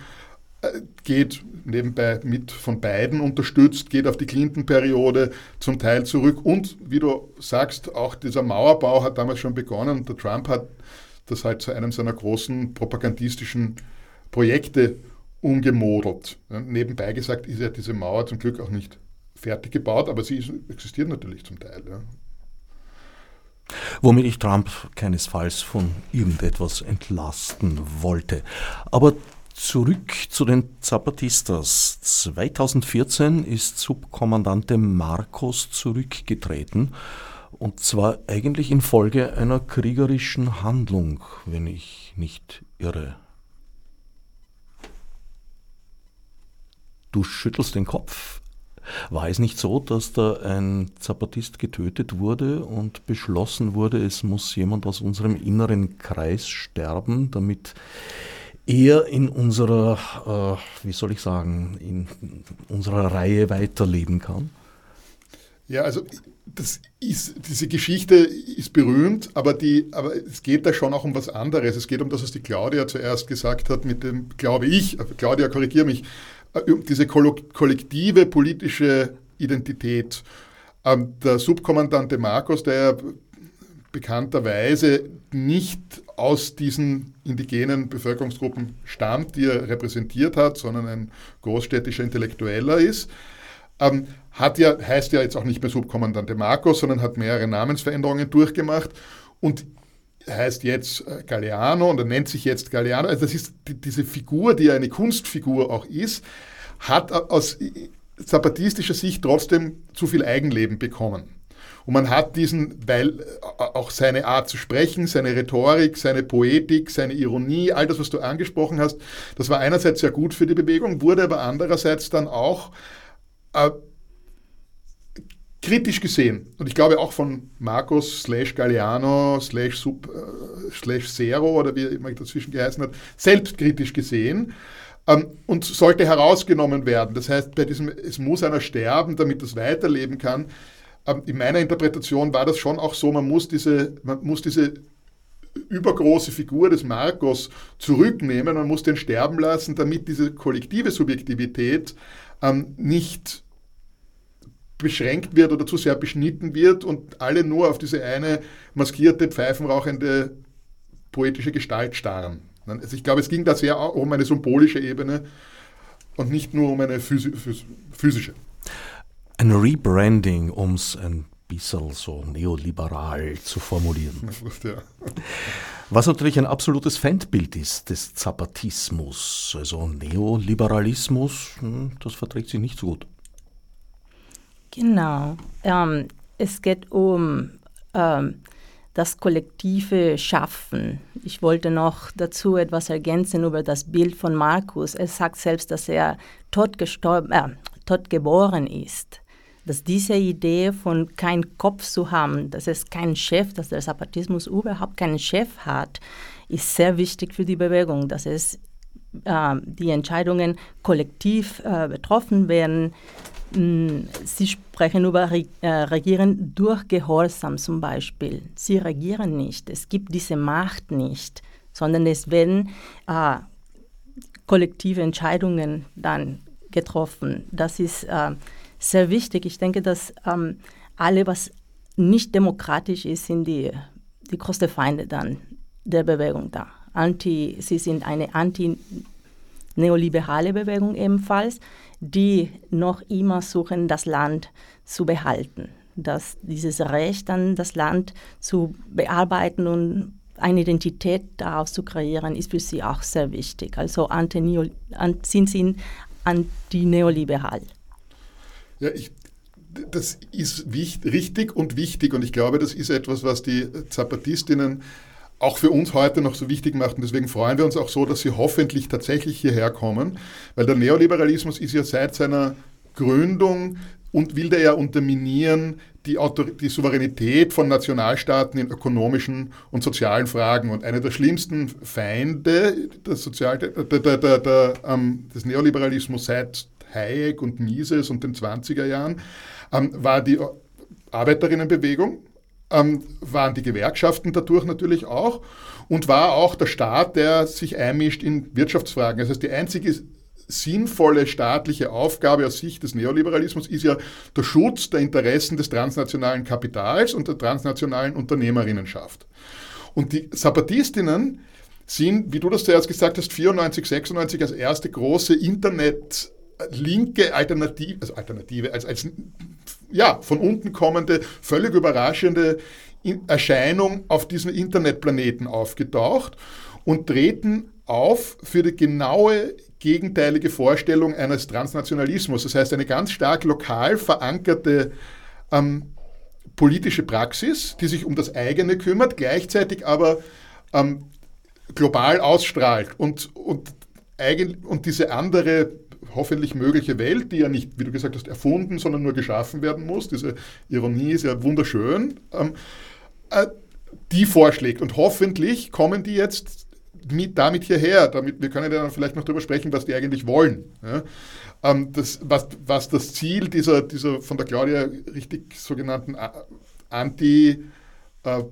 äh, geht nebenbei mit von beiden unterstützt, geht auf die Clinton-Periode zum Teil zurück. Und wie du sagst, auch dieser Mauerbau hat damals schon begonnen. Der Trump hat das halt zu einem seiner großen propagandistischen Projekte umgemodelt. Nebenbei gesagt ist ja diese Mauer zum Glück auch nicht fertig gebaut, aber sie ist, existiert natürlich zum Teil. Ja. Womit ich Trump keinesfalls von irgendetwas entlasten wollte. Aber zurück zu den Zapatistas. 2014 ist Subkommandante Marcos zurückgetreten und zwar eigentlich infolge einer kriegerischen Handlung, wenn ich nicht irre. Du schüttelst den Kopf. War es nicht so, dass da ein Zapatist getötet wurde und beschlossen wurde, es muss jemand aus unserem inneren Kreis sterben, damit er in unserer, äh, wie soll ich sagen, in unserer Reihe weiterleben kann? Ja, also das ist, diese Geschichte ist berühmt, aber, die, aber es geht da schon auch um was anderes. Es geht um das, was die Claudia zuerst gesagt hat, mit dem, glaube ich, Claudia, korrigiere mich, äh, diese kollektive politische Identität. Ähm, der Subkommandante Marcos, der bekannterweise nicht aus diesen indigenen Bevölkerungsgruppen stammt, die er repräsentiert hat, sondern ein großstädtischer Intellektueller ist, ähm, hat ja, heißt ja jetzt auch nicht mehr Subkommandante Marcos, sondern hat mehrere Namensveränderungen durchgemacht und heißt jetzt äh, Galeano und er nennt sich jetzt Galeano. Also das ist die, diese Figur, die eine Kunstfigur auch ist, hat aus zapatistischer Sicht trotzdem zu viel Eigenleben bekommen. Und man hat diesen, weil äh, auch seine Art zu sprechen, seine Rhetorik, seine Poetik, seine Ironie, all das, was du angesprochen hast, das war einerseits sehr gut für die Bewegung, wurde aber andererseits dann auch äh, kritisch gesehen. Und ich glaube auch von Marcos slash Galliano slash, Sub, äh, slash Zero oder wie immer dazwischen geheißen hat, selbstkritisch gesehen ähm, und sollte herausgenommen werden. Das heißt, bei diesem, es muss einer sterben, damit das weiterleben kann. Ähm, in meiner Interpretation war das schon auch so, man muss diese, man muss diese übergroße Figur des Marcos zurücknehmen, man muss den sterben lassen, damit diese kollektive Subjektivität ähm, nicht beschränkt wird oder zu sehr beschnitten wird und alle nur auf diese eine maskierte, pfeifenrauchende poetische Gestalt starren. Also ich glaube, es ging da sehr um eine symbolische Ebene und nicht nur um eine physische. Ein Rebranding, um es ein bisschen so neoliberal zu formulieren. Ja. Was natürlich ein absolutes Feindbild ist des Zapatismus. Also Neoliberalismus, hm, das verträgt sich nicht so gut. Genau. Ähm, es geht um ähm, das kollektive Schaffen. Ich wollte noch dazu etwas ergänzen über das Bild von Markus. Er sagt selbst, dass er tot, gestorben, äh, tot geboren ist. Dass diese Idee von kein Kopf zu haben, dass es keinen Chef, dass der Zapatismus überhaupt keinen Chef hat, ist sehr wichtig für die Bewegung, dass es äh, die Entscheidungen kollektiv äh, betroffen werden, Mm, sie sprechen über äh, Regieren durch Gehorsam zum Beispiel. Sie regieren nicht. Es gibt diese Macht nicht, sondern es werden äh, kollektive Entscheidungen dann getroffen. Das ist äh, sehr wichtig. Ich denke, dass ähm, alle, was nicht demokratisch ist, sind die, die größten Feinde dann der Bewegung da. Anti, sie sind eine anti-neoliberale Bewegung ebenfalls die noch immer suchen, das Land zu behalten. Dass dieses Recht an das Land zu bearbeiten und eine Identität daraus zu kreieren, ist für sie auch sehr wichtig. Also sind sie anti-neoliberal. Ja, ich, das ist wichtig, richtig und wichtig und ich glaube, das ist etwas, was die Zapatistinnen auch für uns heute noch so wichtig macht. Und deswegen freuen wir uns auch so, dass sie hoffentlich tatsächlich hierher kommen, weil der Neoliberalismus ist ja seit seiner Gründung und will der ja unterminieren die, Autor die Souveränität von Nationalstaaten in ökonomischen und sozialen Fragen. Und einer der schlimmsten Feinde des, Sozial der, der, der, ähm, des Neoliberalismus seit Hayek und Mises und den 20er Jahren ähm, war die Arbeiterinnenbewegung ähm, waren die Gewerkschaften dadurch natürlich auch und war auch der Staat, der sich einmischt in Wirtschaftsfragen. Das heißt, die einzige sinnvolle staatliche Aufgabe aus Sicht des Neoliberalismus ist ja der Schutz der Interessen des transnationalen Kapitals und der transnationalen Unternehmerinnenschaft. Und die Zapatistinnen sind, wie du das zuerst gesagt hast, 94, 96 als erste große Internet linke Alternative, also Alternative, als, als ja, von unten kommende, völlig überraschende Erscheinung auf diesem Internetplaneten aufgetaucht und treten auf für die genaue gegenteilige Vorstellung eines Transnationalismus. Das heißt, eine ganz stark lokal verankerte ähm, politische Praxis, die sich um das eigene kümmert, gleichzeitig aber ähm, global ausstrahlt und, und, eigen, und diese andere hoffentlich mögliche Welt, die ja nicht, wie du gesagt hast, erfunden, sondern nur geschaffen werden muss, diese Ironie ist ja wunderschön, ähm, äh, die vorschlägt. Und hoffentlich kommen die jetzt mit, damit hierher. Damit, wir können ja dann vielleicht noch darüber sprechen, was die eigentlich wollen. Ja? Ähm, das, was, was das Ziel dieser, dieser von der Claudia richtig sogenannten Anti, äh,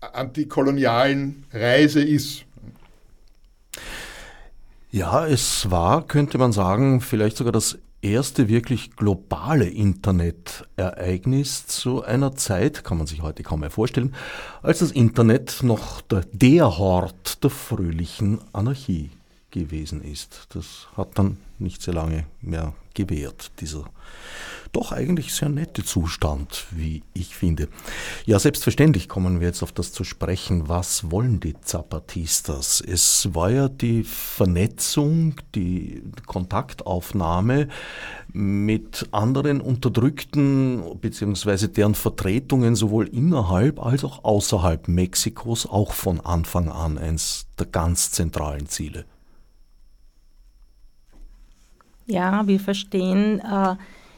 antikolonialen Reise ist. Ja, es war, könnte man sagen, vielleicht sogar das erste wirklich globale Internet-Ereignis zu einer Zeit, kann man sich heute kaum mehr vorstellen, als das Internet noch der, der Hort der fröhlichen Anarchie gewesen ist. Das hat dann nicht sehr lange mehr gewährt, dieser doch eigentlich sehr nette Zustand, wie ich finde. Ja, selbstverständlich kommen wir jetzt auf das zu sprechen, was wollen die Zapatistas? Es war ja die Vernetzung, die Kontaktaufnahme mit anderen Unterdrückten bzw. deren Vertretungen sowohl innerhalb als auch außerhalb Mexikos auch von Anfang an eines der ganz zentralen Ziele. Ja, wir verstehen äh,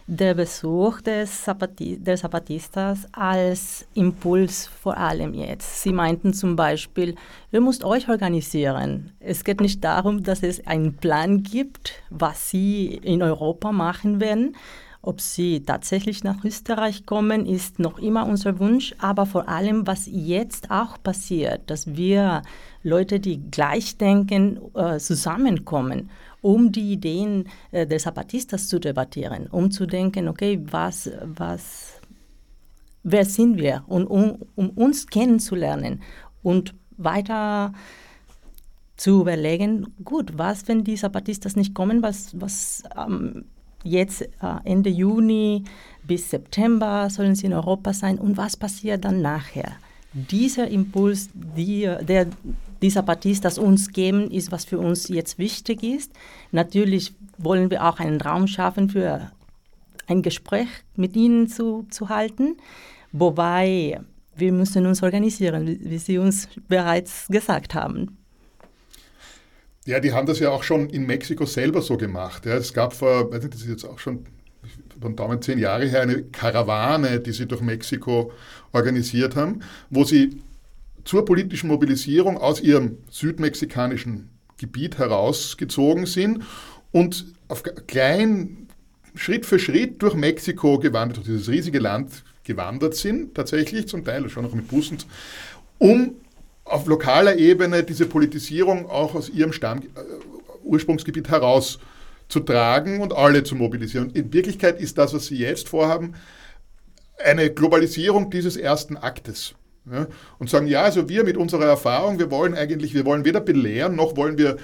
der Besuch des Zapati der Zapatistas als Impuls vor allem jetzt. Sie meinten zum Beispiel, ihr müsst euch organisieren. Es geht nicht darum, dass es einen Plan gibt, was sie in Europa machen werden. Ob sie tatsächlich nach Österreich kommen, ist noch immer unser Wunsch, aber vor allem, was jetzt auch passiert, dass wir Leute, die gleich denken, äh, zusammenkommen um die Ideen äh, des Zapatistas zu debattieren, um zu denken, okay, was, was, wer sind wir? Und um, um uns kennenzulernen und weiter zu überlegen, gut, was, wenn die Zapatistas nicht kommen, was, was ähm, jetzt äh, Ende Juni bis September sollen sie in Europa sein und was passiert dann nachher? Dieser Impuls, die, der dieser Zapatistas uns geben, ist, was für uns jetzt wichtig ist. Natürlich wollen wir auch einen Raum schaffen für ein Gespräch mit ihnen zu, zu halten, wobei wir müssen uns organisieren, wie, wie Sie uns bereits gesagt haben. Ja, die haben das ja auch schon in Mexiko selber so gemacht. Ja, es gab vor, weiß nicht, das ist jetzt auch schon den Daumen zehn Jahre her, eine Karawane, die sie durch Mexiko organisiert haben, wo sie zur politischen Mobilisierung aus ihrem südmexikanischen Gebiet herausgezogen sind und auf klein, Schritt für Schritt durch Mexiko gewandert, durch dieses riesige Land gewandert sind, tatsächlich zum Teil schon noch mit Bussen, um auf lokaler Ebene diese Politisierung auch aus ihrem Stamm, äh, Ursprungsgebiet herauszutragen und alle zu mobilisieren. In Wirklichkeit ist das, was sie jetzt vorhaben, eine Globalisierung dieses ersten Aktes. Ja, und sagen, ja, also wir mit unserer Erfahrung, wir wollen eigentlich, wir wollen weder belehren, noch wollen wir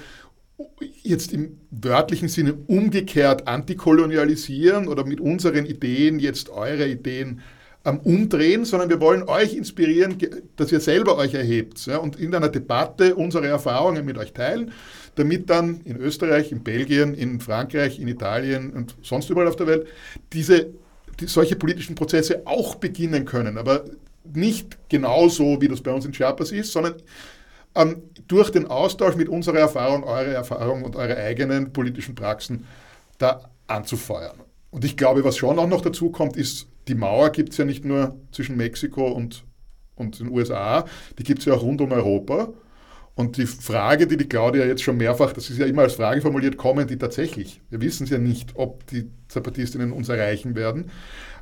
jetzt im wörtlichen Sinne umgekehrt antikolonialisieren oder mit unseren Ideen jetzt eure Ideen ähm, umdrehen, sondern wir wollen euch inspirieren, dass ihr selber euch erhebt ja, und in einer Debatte unsere Erfahrungen mit euch teilen, damit dann in Österreich, in Belgien, in Frankreich, in Italien und sonst überall auf der Welt diese die, solche politischen Prozesse auch beginnen können. Aber nicht genauso, wie das bei uns in Chiapas ist, sondern ähm, durch den Austausch mit unserer Erfahrung, eure Erfahrung und eure eigenen politischen Praxen da anzufeuern. Und ich glaube, was schon auch noch dazu kommt, ist, die Mauer gibt es ja nicht nur zwischen Mexiko und, und den USA, die gibt es ja auch rund um Europa. Und die Frage, die die Claudia jetzt schon mehrfach, das ist ja immer als Frage formuliert, kommen die tatsächlich? Wir wissen es ja nicht, ob die Zapatistinnen uns erreichen werden,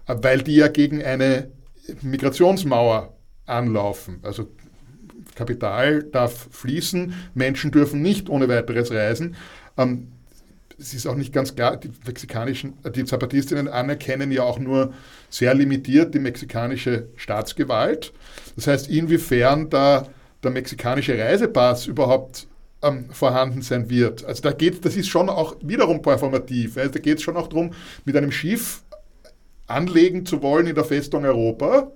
weil die ja gegen eine Migrationsmauer anlaufen. Also Kapital darf fließen, Menschen dürfen nicht ohne weiteres reisen. Ähm, es ist auch nicht ganz klar, die mexikanischen, die Zapatistinnen anerkennen ja auch nur sehr limitiert die mexikanische Staatsgewalt. Das heißt, inwiefern da der mexikanische Reisepass überhaupt ähm, vorhanden sein wird. Also da geht, das ist schon auch wiederum performativ. Also da geht es schon auch darum, mit einem Schiff anlegen zu wollen in der Festung Europa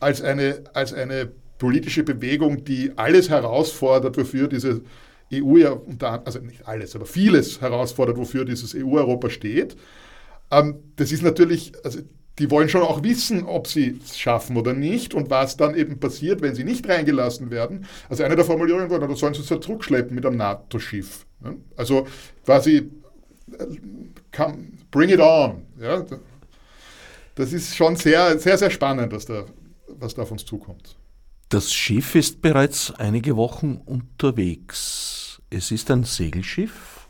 als eine, als eine politische Bewegung, die alles herausfordert, wofür diese EU ja also nicht alles, aber vieles herausfordert, wofür dieses EU-Europa steht. Ähm, das ist natürlich, also die wollen schon auch wissen, ob sie es schaffen oder nicht und was dann eben passiert, wenn sie nicht reingelassen werden. Also eine der Formulierungen war, da sollen sie es zurückschleppen mit einem NATO-Schiff. Also quasi äh, come, bring it on. Ja? Das ist schon sehr, sehr, sehr spannend, was da, was da auf uns zukommt. Das Schiff ist bereits einige Wochen unterwegs. Es ist ein Segelschiff.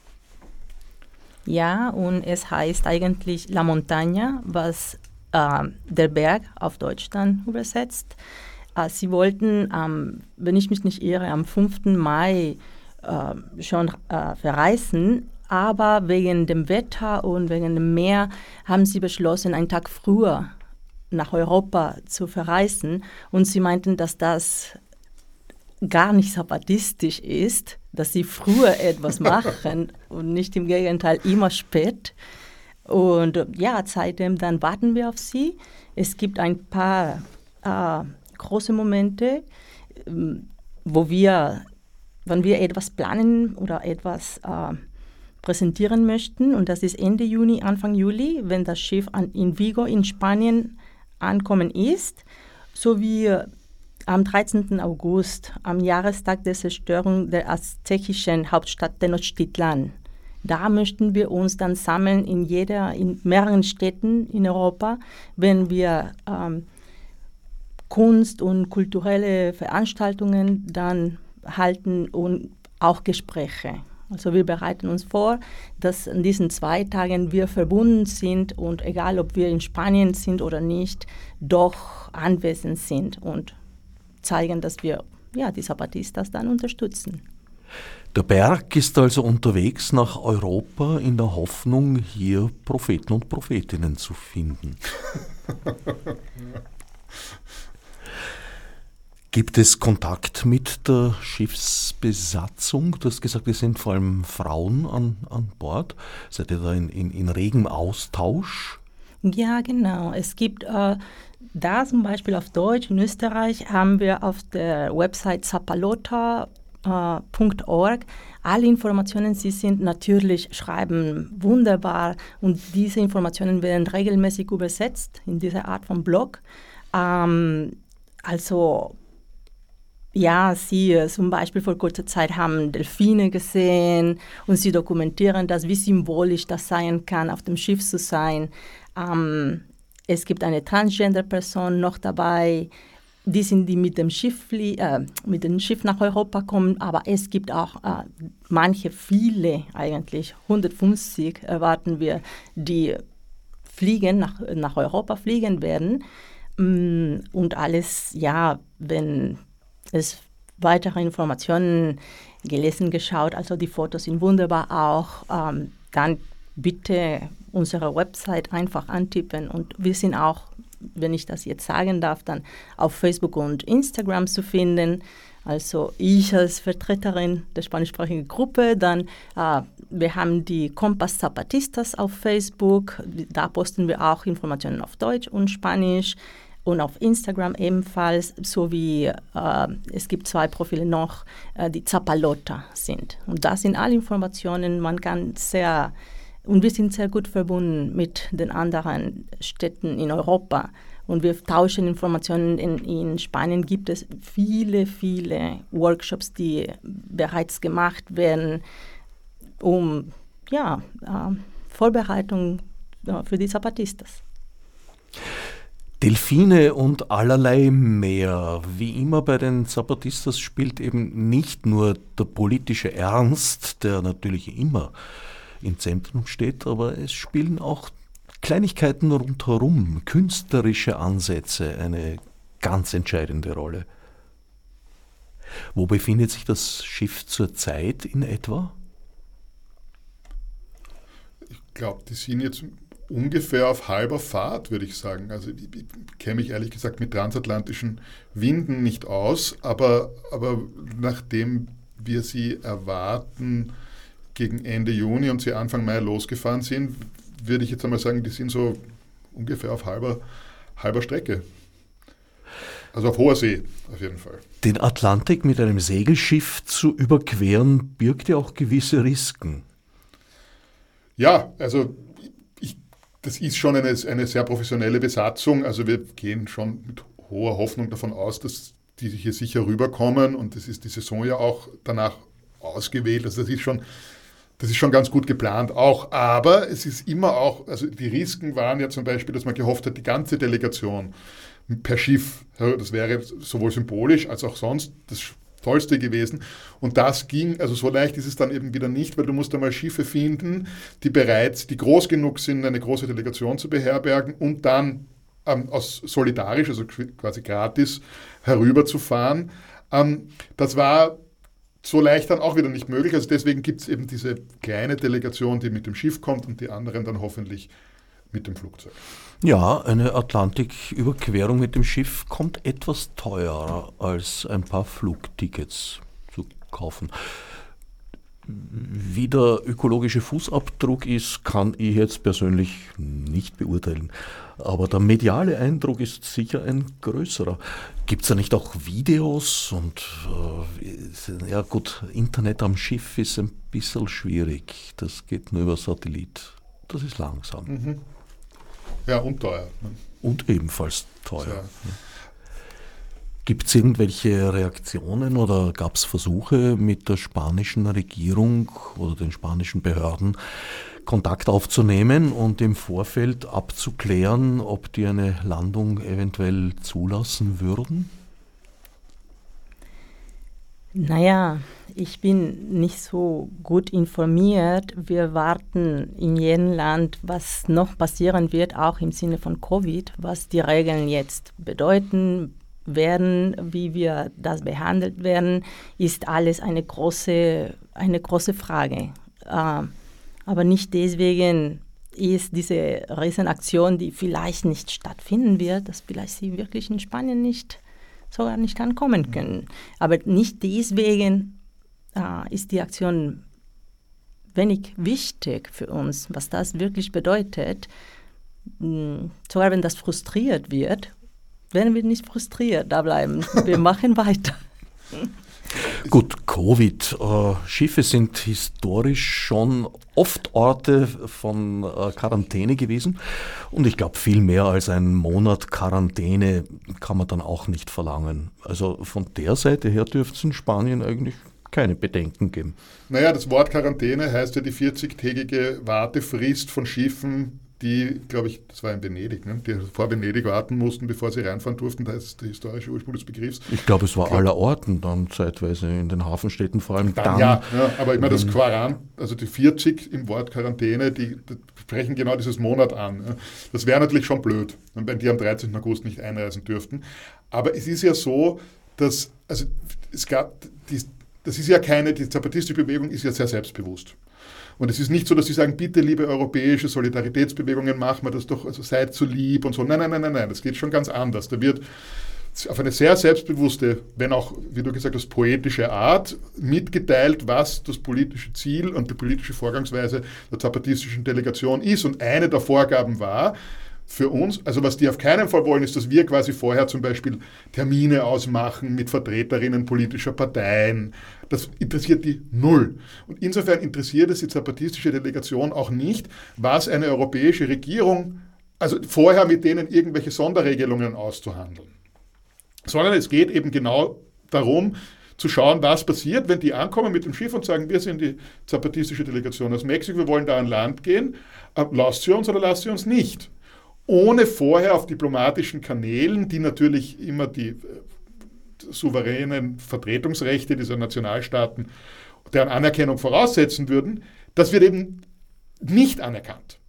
Ja, und es heißt eigentlich La Montaña, was äh, der Berg auf Deutsch dann übersetzt. Äh, sie wollten, ähm, wenn ich mich nicht irre, am 5. Mai äh, schon äh, verreisen, aber wegen dem Wetter und wegen dem Meer haben sie beschlossen, einen Tag früher nach Europa zu verreisen. Und sie meinten, dass das gar nicht sabbatistisch ist, dass sie früher etwas machen und nicht im Gegenteil immer spät. Und ja, seitdem dann warten wir auf sie. Es gibt ein paar äh, große Momente, ähm, wo wir, wenn wir etwas planen oder etwas äh, präsentieren möchten, und das ist Ende Juni, Anfang Juli, wenn das Schiff an, in Vigo in Spanien ankommen ist, sowie am 13. August, am Jahrestag der Zerstörung der aztekischen Hauptstadt Tenochtitlan. Da möchten wir uns dann sammeln in jeder, in mehreren Städten in Europa, wenn wir ähm, Kunst und kulturelle Veranstaltungen dann halten und auch Gespräche. Also wir bereiten uns vor, dass in diesen zwei Tagen wir verbunden sind und egal ob wir in Spanien sind oder nicht, doch anwesend sind und zeigen, dass wir ja, die Zapatistas dann unterstützen. Der Berg ist also unterwegs nach Europa in der Hoffnung, hier Propheten und Prophetinnen zu finden. Gibt es Kontakt mit der Schiffsbesatzung? Du hast gesagt, es sind vor allem Frauen an, an Bord. Seid ihr da in, in, in regem Austausch? Ja, genau. Es gibt äh, da zum Beispiel auf Deutsch in Österreich haben wir auf der Website zapalota äh, alle Informationen, sie sind natürlich, schreiben wunderbar und diese Informationen werden regelmäßig übersetzt in dieser Art von Blog. Ähm, also ja, sie zum Beispiel vor kurzer Zeit haben Delfine gesehen und sie dokumentieren das, wie symbolisch das sein kann, auf dem Schiff zu sein. Ähm, es gibt eine Transgender-Person noch dabei die sind die mit dem Schiff äh, mit dem Schiff nach Europa kommen, aber es gibt auch äh, manche, viele eigentlich, 150 erwarten wir, die fliegen nach, nach Europa fliegen werden mm, und alles, ja, wenn es weitere Informationen gelesen, geschaut, also die Fotos sind wunderbar auch, ähm, dann bitte unsere Website einfach antippen und wir sind auch wenn ich das jetzt sagen darf, dann auf Facebook und Instagram zu finden. Also ich als Vertreterin der spanischsprachigen Gruppe, dann äh, wir haben die Compass Zapatistas auf Facebook, da posten wir auch Informationen auf Deutsch und Spanisch und auf Instagram ebenfalls, sowie äh, es gibt zwei Profile noch, äh, die Zapalota sind. Und da sind alle Informationen, man kann sehr und wir sind sehr gut verbunden mit den anderen Städten in Europa. Und wir tauschen Informationen. In, in Spanien gibt es viele, viele Workshops, die bereits gemacht werden, um ja, äh, Vorbereitung äh, für die Zapatistas. Delfine und allerlei mehr. Wie immer bei den Zapatistas spielt eben nicht nur der politische Ernst, der natürlich immer im Zentrum steht, aber es spielen auch Kleinigkeiten rundherum, künstlerische Ansätze eine ganz entscheidende Rolle. Wo befindet sich das Schiff zurzeit in etwa? Ich glaube, die sind jetzt ungefähr auf halber Fahrt, würde ich sagen. Also ich, ich kenne mich ehrlich gesagt mit transatlantischen Winden nicht aus, aber, aber nachdem wir sie erwarten gegen Ende Juni und sie Anfang Mai losgefahren sind, würde ich jetzt einmal sagen, die sind so ungefähr auf halber, halber Strecke. Also auf hoher See, auf jeden Fall. Den Atlantik mit einem Segelschiff zu überqueren, birgt ja auch gewisse Risiken. Ja, also das ist schon eine, eine sehr professionelle Besatzung. Also wir gehen schon mit hoher Hoffnung davon aus, dass die hier sicher rüberkommen und das ist die Saison ja auch danach ausgewählt. Also das ist schon, das ist schon ganz gut geplant auch. Aber es ist immer auch, also die Risiken waren ja zum Beispiel, dass man gehofft hat, die ganze Delegation per Schiff, das wäre sowohl symbolisch als auch sonst das Tollste gewesen. Und das ging, also so leicht ist es dann eben wieder nicht, weil du musst einmal Schiffe finden, die bereits, die groß genug sind, eine große Delegation zu beherbergen und dann ähm, aus solidarisch, also quasi gratis, herüberzufahren. Ähm, das war so leicht dann auch wieder nicht möglich. Also deswegen gibt es eben diese kleine Delegation, die mit dem Schiff kommt und die anderen dann hoffentlich mit dem Flugzeug. Ja, eine Atlantiküberquerung mit dem Schiff kommt etwas teurer als ein paar Flugtickets zu kaufen. Wie der ökologische Fußabdruck ist, kann ich jetzt persönlich nicht beurteilen. Aber der mediale Eindruck ist sicher ein größerer. Gibt es da nicht auch Videos? Und äh, ja gut, Internet am Schiff ist ein bisschen schwierig. Das geht nur über Satellit. Das ist langsam. Mhm. Ja, und teuer. Und ebenfalls teuer. Ja. Gibt es irgendwelche Reaktionen oder gab es Versuche mit der spanischen Regierung oder den spanischen Behörden Kontakt aufzunehmen und im Vorfeld abzuklären, ob die eine Landung eventuell zulassen würden? Naja, ich bin nicht so gut informiert. Wir warten in jedem Land, was noch passieren wird, auch im Sinne von Covid, was die Regeln jetzt bedeuten, werden, wie wir das behandelt werden, ist alles eine große, eine große Frage. Äh, aber nicht deswegen ist diese Riesenaktion, die vielleicht nicht stattfinden wird, dass vielleicht sie wirklich in Spanien nicht sogar nicht ankommen können. Aber nicht deswegen äh, ist die Aktion wenig wichtig für uns, was das wirklich bedeutet. Hm, sogar wenn das frustriert wird werden wir nicht frustriert da bleiben. Wir machen weiter. Gut, Covid. Äh, Schiffe sind historisch schon oft Orte von äh, Quarantäne gewesen. Und ich glaube, viel mehr als einen Monat Quarantäne kann man dann auch nicht verlangen. Also von der Seite her dürfte es in Spanien eigentlich keine Bedenken geben. Naja, das Wort Quarantäne heißt ja die 40-tägige Wartefrist von Schiffen die, glaube ich, das war in Venedig, ne, die vor Venedig warten mussten, bevor sie reinfahren durften. Da ist der historische Ursprung des Begriffs. Ich glaube, es war glaub, aller Orten dann zeitweise in den Hafenstädten, vor allem dann. dann ja, ja, aber ich meine, das Quaran, also die 40 im Wort Quarantäne, die, die sprechen genau dieses Monat an. Ja. Das wäre natürlich schon blöd, wenn die am 13. August nicht einreisen dürften. Aber es ist ja so, dass, also es gab, die, das ist ja keine, die zapatistische Bewegung ist ja sehr selbstbewusst. Und es ist nicht so, dass sie sagen, bitte, liebe europäische Solidaritätsbewegungen, machen wir das doch, also seid so lieb und so. Nein, nein, nein, nein, nein, das geht schon ganz anders. Da wird auf eine sehr selbstbewusste, wenn auch, wie du gesagt hast, poetische Art mitgeteilt, was das politische Ziel und die politische Vorgangsweise der zapatistischen Delegation ist. Und eine der Vorgaben war, für uns, also was die auf keinen Fall wollen, ist, dass wir quasi vorher zum Beispiel Termine ausmachen mit Vertreterinnen politischer Parteien. Das interessiert die null. Und insofern interessiert es die zapatistische Delegation auch nicht, was eine europäische Regierung, also vorher mit denen irgendwelche Sonderregelungen auszuhandeln. Sondern es geht eben genau darum, zu schauen, was passiert, wenn die ankommen mit dem Schiff und sagen, wir sind die zapatistische Delegation aus Mexiko, wir wollen da an Land gehen, äh, lasst sie uns oder lasst sie uns nicht ohne vorher auf diplomatischen Kanälen, die natürlich immer die äh, souveränen Vertretungsrechte dieser Nationalstaaten, deren Anerkennung voraussetzen würden, das wird eben nicht anerkannt.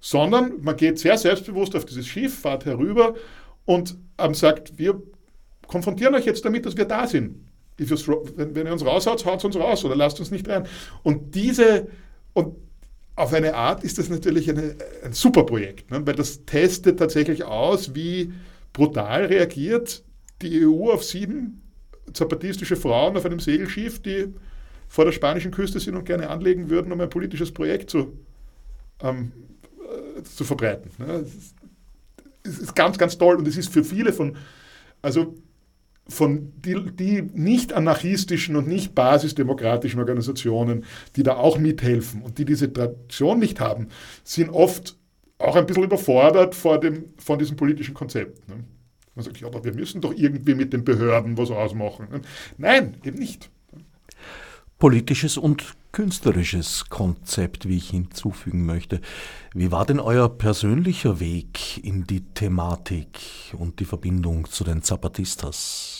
Sondern man geht sehr selbstbewusst auf dieses Schiff, fahrt herüber und ähm, sagt, wir konfrontieren euch jetzt damit, dass wir da sind. Wenn, ihr uns raushaut, haut uns raus oder lasst uns nicht rein. Und diese, und auf eine Art ist das natürlich eine, ein super Projekt, ne? weil das testet tatsächlich aus, wie brutal reagiert die EU auf sieben zapatistische Frauen auf einem Segelschiff, die vor der spanischen Küste sind und gerne anlegen würden, um ein politisches Projekt zu, ähm, äh, zu verbreiten. Ne? Es ist ganz, ganz toll und es ist für viele von, also von die, die nicht anarchistischen und nicht basisdemokratischen Organisationen, die da auch mithelfen und die diese Tradition nicht haben, sind oft auch ein bisschen überfordert vor dem, von diesem politischen Konzept. Ne? Man sagt, ja, aber wir müssen doch irgendwie mit den Behörden was ausmachen. Ne? Nein, eben nicht. Politisches und künstlerisches Konzept, wie ich hinzufügen möchte. Wie war denn euer persönlicher Weg in die Thematik und die Verbindung zu den Zapatistas?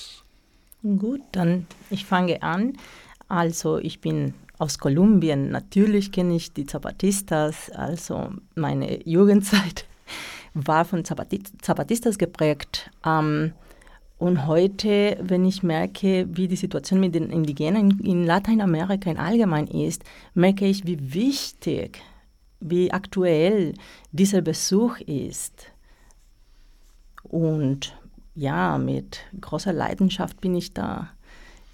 Gut, dann ich fange an. Also ich bin aus Kolumbien. Natürlich kenne ich die Zapatistas. Also meine Jugendzeit war von Zapatistas geprägt. Ähm, und heute, wenn ich merke, wie die Situation mit den Indigenen in Lateinamerika in allgemein ist, merke ich, wie wichtig, wie aktuell dieser Besuch ist. Und ja, mit großer Leidenschaft bin ich da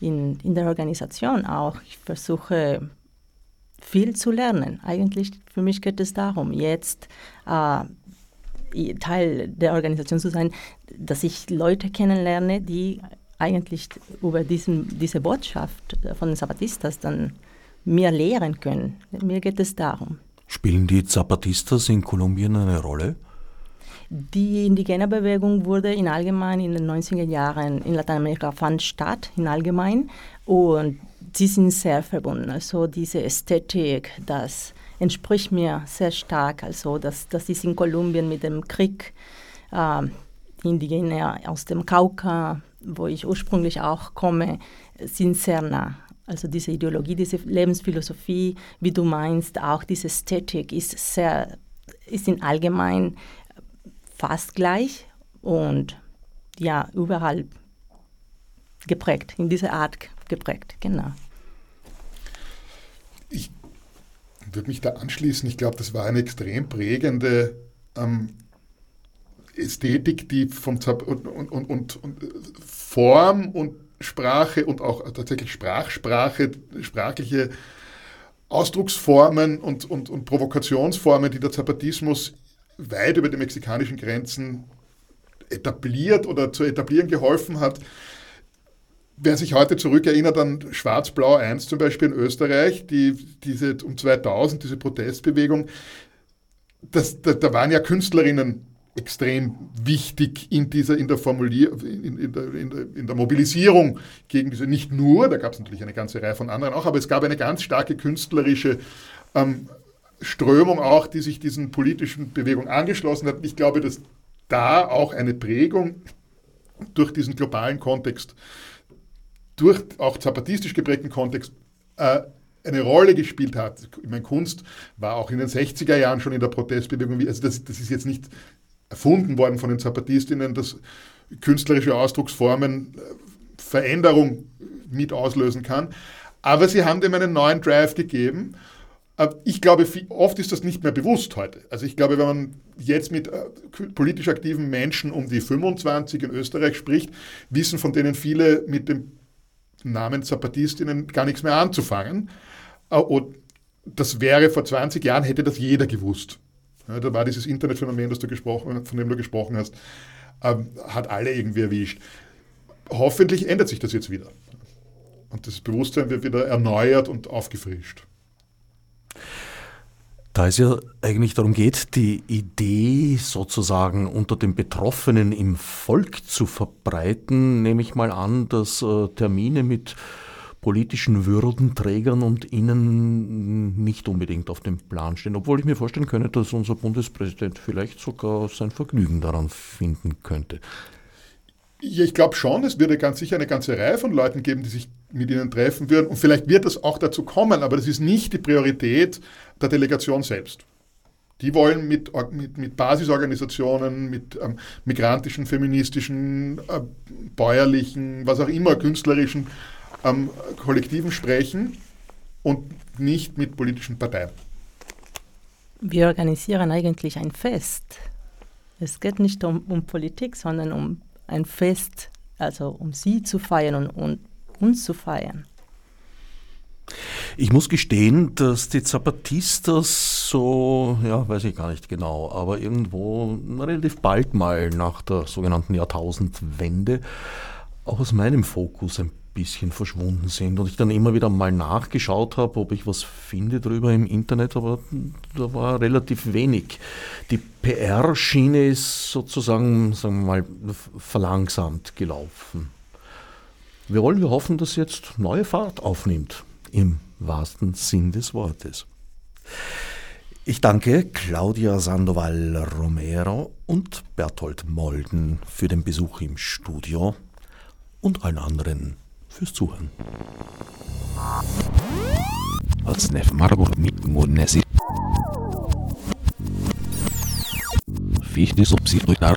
in, in der Organisation auch. Ich versuche viel zu lernen. Eigentlich für mich geht es darum, jetzt äh, Teil der Organisation zu sein, dass ich Leute kennenlerne, die eigentlich über diesen, diese Botschaft von den Zapatistas dann mir lehren können. Mir geht es darum. Spielen die Zapatistas in Kolumbien eine Rolle? Die indigene Bewegung wurde in allgemein in den 90er Jahren in Lateinamerika fand statt, in allgemein. Und sie sind sehr verbunden. Also diese Ästhetik, das entspricht mir sehr stark. Also das, das ist in Kolumbien mit dem Krieg, äh, Indigene aus dem Kauka, wo ich ursprünglich auch komme, sind sehr nah. Also diese Ideologie, diese Lebensphilosophie, wie du meinst, auch diese Ästhetik ist sehr, ist in allgemein fast gleich und ja, überall geprägt, in dieser Art geprägt, genau. würde mich da anschließen. Ich glaube, das war eine extrem prägende ähm, Ästhetik, die Zap und, und, und, und, Form und Sprache und auch tatsächlich Sprachsprache, sprachliche Ausdrucksformen und, und, und Provokationsformen, die der Zapatismus weit über die mexikanischen Grenzen etabliert oder zu etablieren geholfen hat, Wer sich heute zurückerinnert an Schwarz-Blau 1 zum Beispiel in Österreich, die, diese um 2000, diese Protestbewegung, das, da, da waren ja Künstlerinnen extrem wichtig in dieser, in der Formulier, in, in, in, in der Mobilisierung gegen diese, nicht nur, da gab es natürlich eine ganze Reihe von anderen auch, aber es gab eine ganz starke künstlerische ähm, Strömung auch, die sich diesen politischen Bewegungen angeschlossen hat. Ich glaube, dass da auch eine Prägung durch diesen globalen Kontext durch auch zapatistisch geprägten Kontext äh, eine Rolle gespielt hat. Ich meine, Kunst war auch in den 60er Jahren schon in der Protestbewegung, also das, das ist jetzt nicht erfunden worden von den Zapatistinnen, dass künstlerische Ausdrucksformen äh, Veränderung mit auslösen kann. Aber sie haben dem einen neuen Drive gegeben. Äh, ich glaube, oft ist das nicht mehr bewusst heute. Also ich glaube, wenn man jetzt mit äh, politisch aktiven Menschen um die 25 in Österreich spricht, wissen von denen viele mit dem Namen Zapatistinnen gar nichts mehr anzufangen. Äh, und das wäre vor 20 Jahren, hätte das jeder gewusst. Da war dieses Internetphänomen, das von dem du gesprochen hast, ähm, hat alle irgendwie erwischt. Hoffentlich ändert sich das jetzt wieder. Und das Bewusstsein wird wieder erneuert und aufgefrischt. Da es ja eigentlich darum geht, die Idee sozusagen unter den Betroffenen im Volk zu verbreiten, nehme ich mal an, dass äh, Termine mit politischen Würdenträgern und Ihnen nicht unbedingt auf dem Plan stehen, obwohl ich mir vorstellen könnte, dass unser Bundespräsident vielleicht sogar sein Vergnügen daran finden könnte. Ich glaube schon, es würde ganz sicher eine ganze Reihe von Leuten geben, die sich mit ihnen treffen würden. Und vielleicht wird es auch dazu kommen, aber das ist nicht die Priorität der Delegation selbst. Die wollen mit, mit, mit Basisorganisationen, mit ähm, migrantischen, feministischen, äh, bäuerlichen, was auch immer, künstlerischen ähm, Kollektiven sprechen und nicht mit politischen Parteien. Wir organisieren eigentlich ein Fest. Es geht nicht um, um Politik, sondern um ein Fest, also um sie zu feiern und, und uns zu feiern. Ich muss gestehen, dass die Zapatistas so, ja, weiß ich gar nicht genau, aber irgendwo relativ bald mal nach der sogenannten Jahrtausendwende auch aus meinem Fokus ein bisschen verschwunden sind und ich dann immer wieder mal nachgeschaut habe, ob ich was finde darüber im Internet, aber da war relativ wenig. Die PR-Schiene ist sozusagen, sagen wir mal, verlangsamt gelaufen. Wir wollen wir hoffen, dass jetzt neue Fahrt aufnimmt, im wahrsten Sinn des Wortes. Ich danke Claudia Sandoval Romero und Berthold Molden für den Besuch im Studio und allen anderen fürs Zuhören. Atsnef Margot mit Monesi. Fichte subsidiar.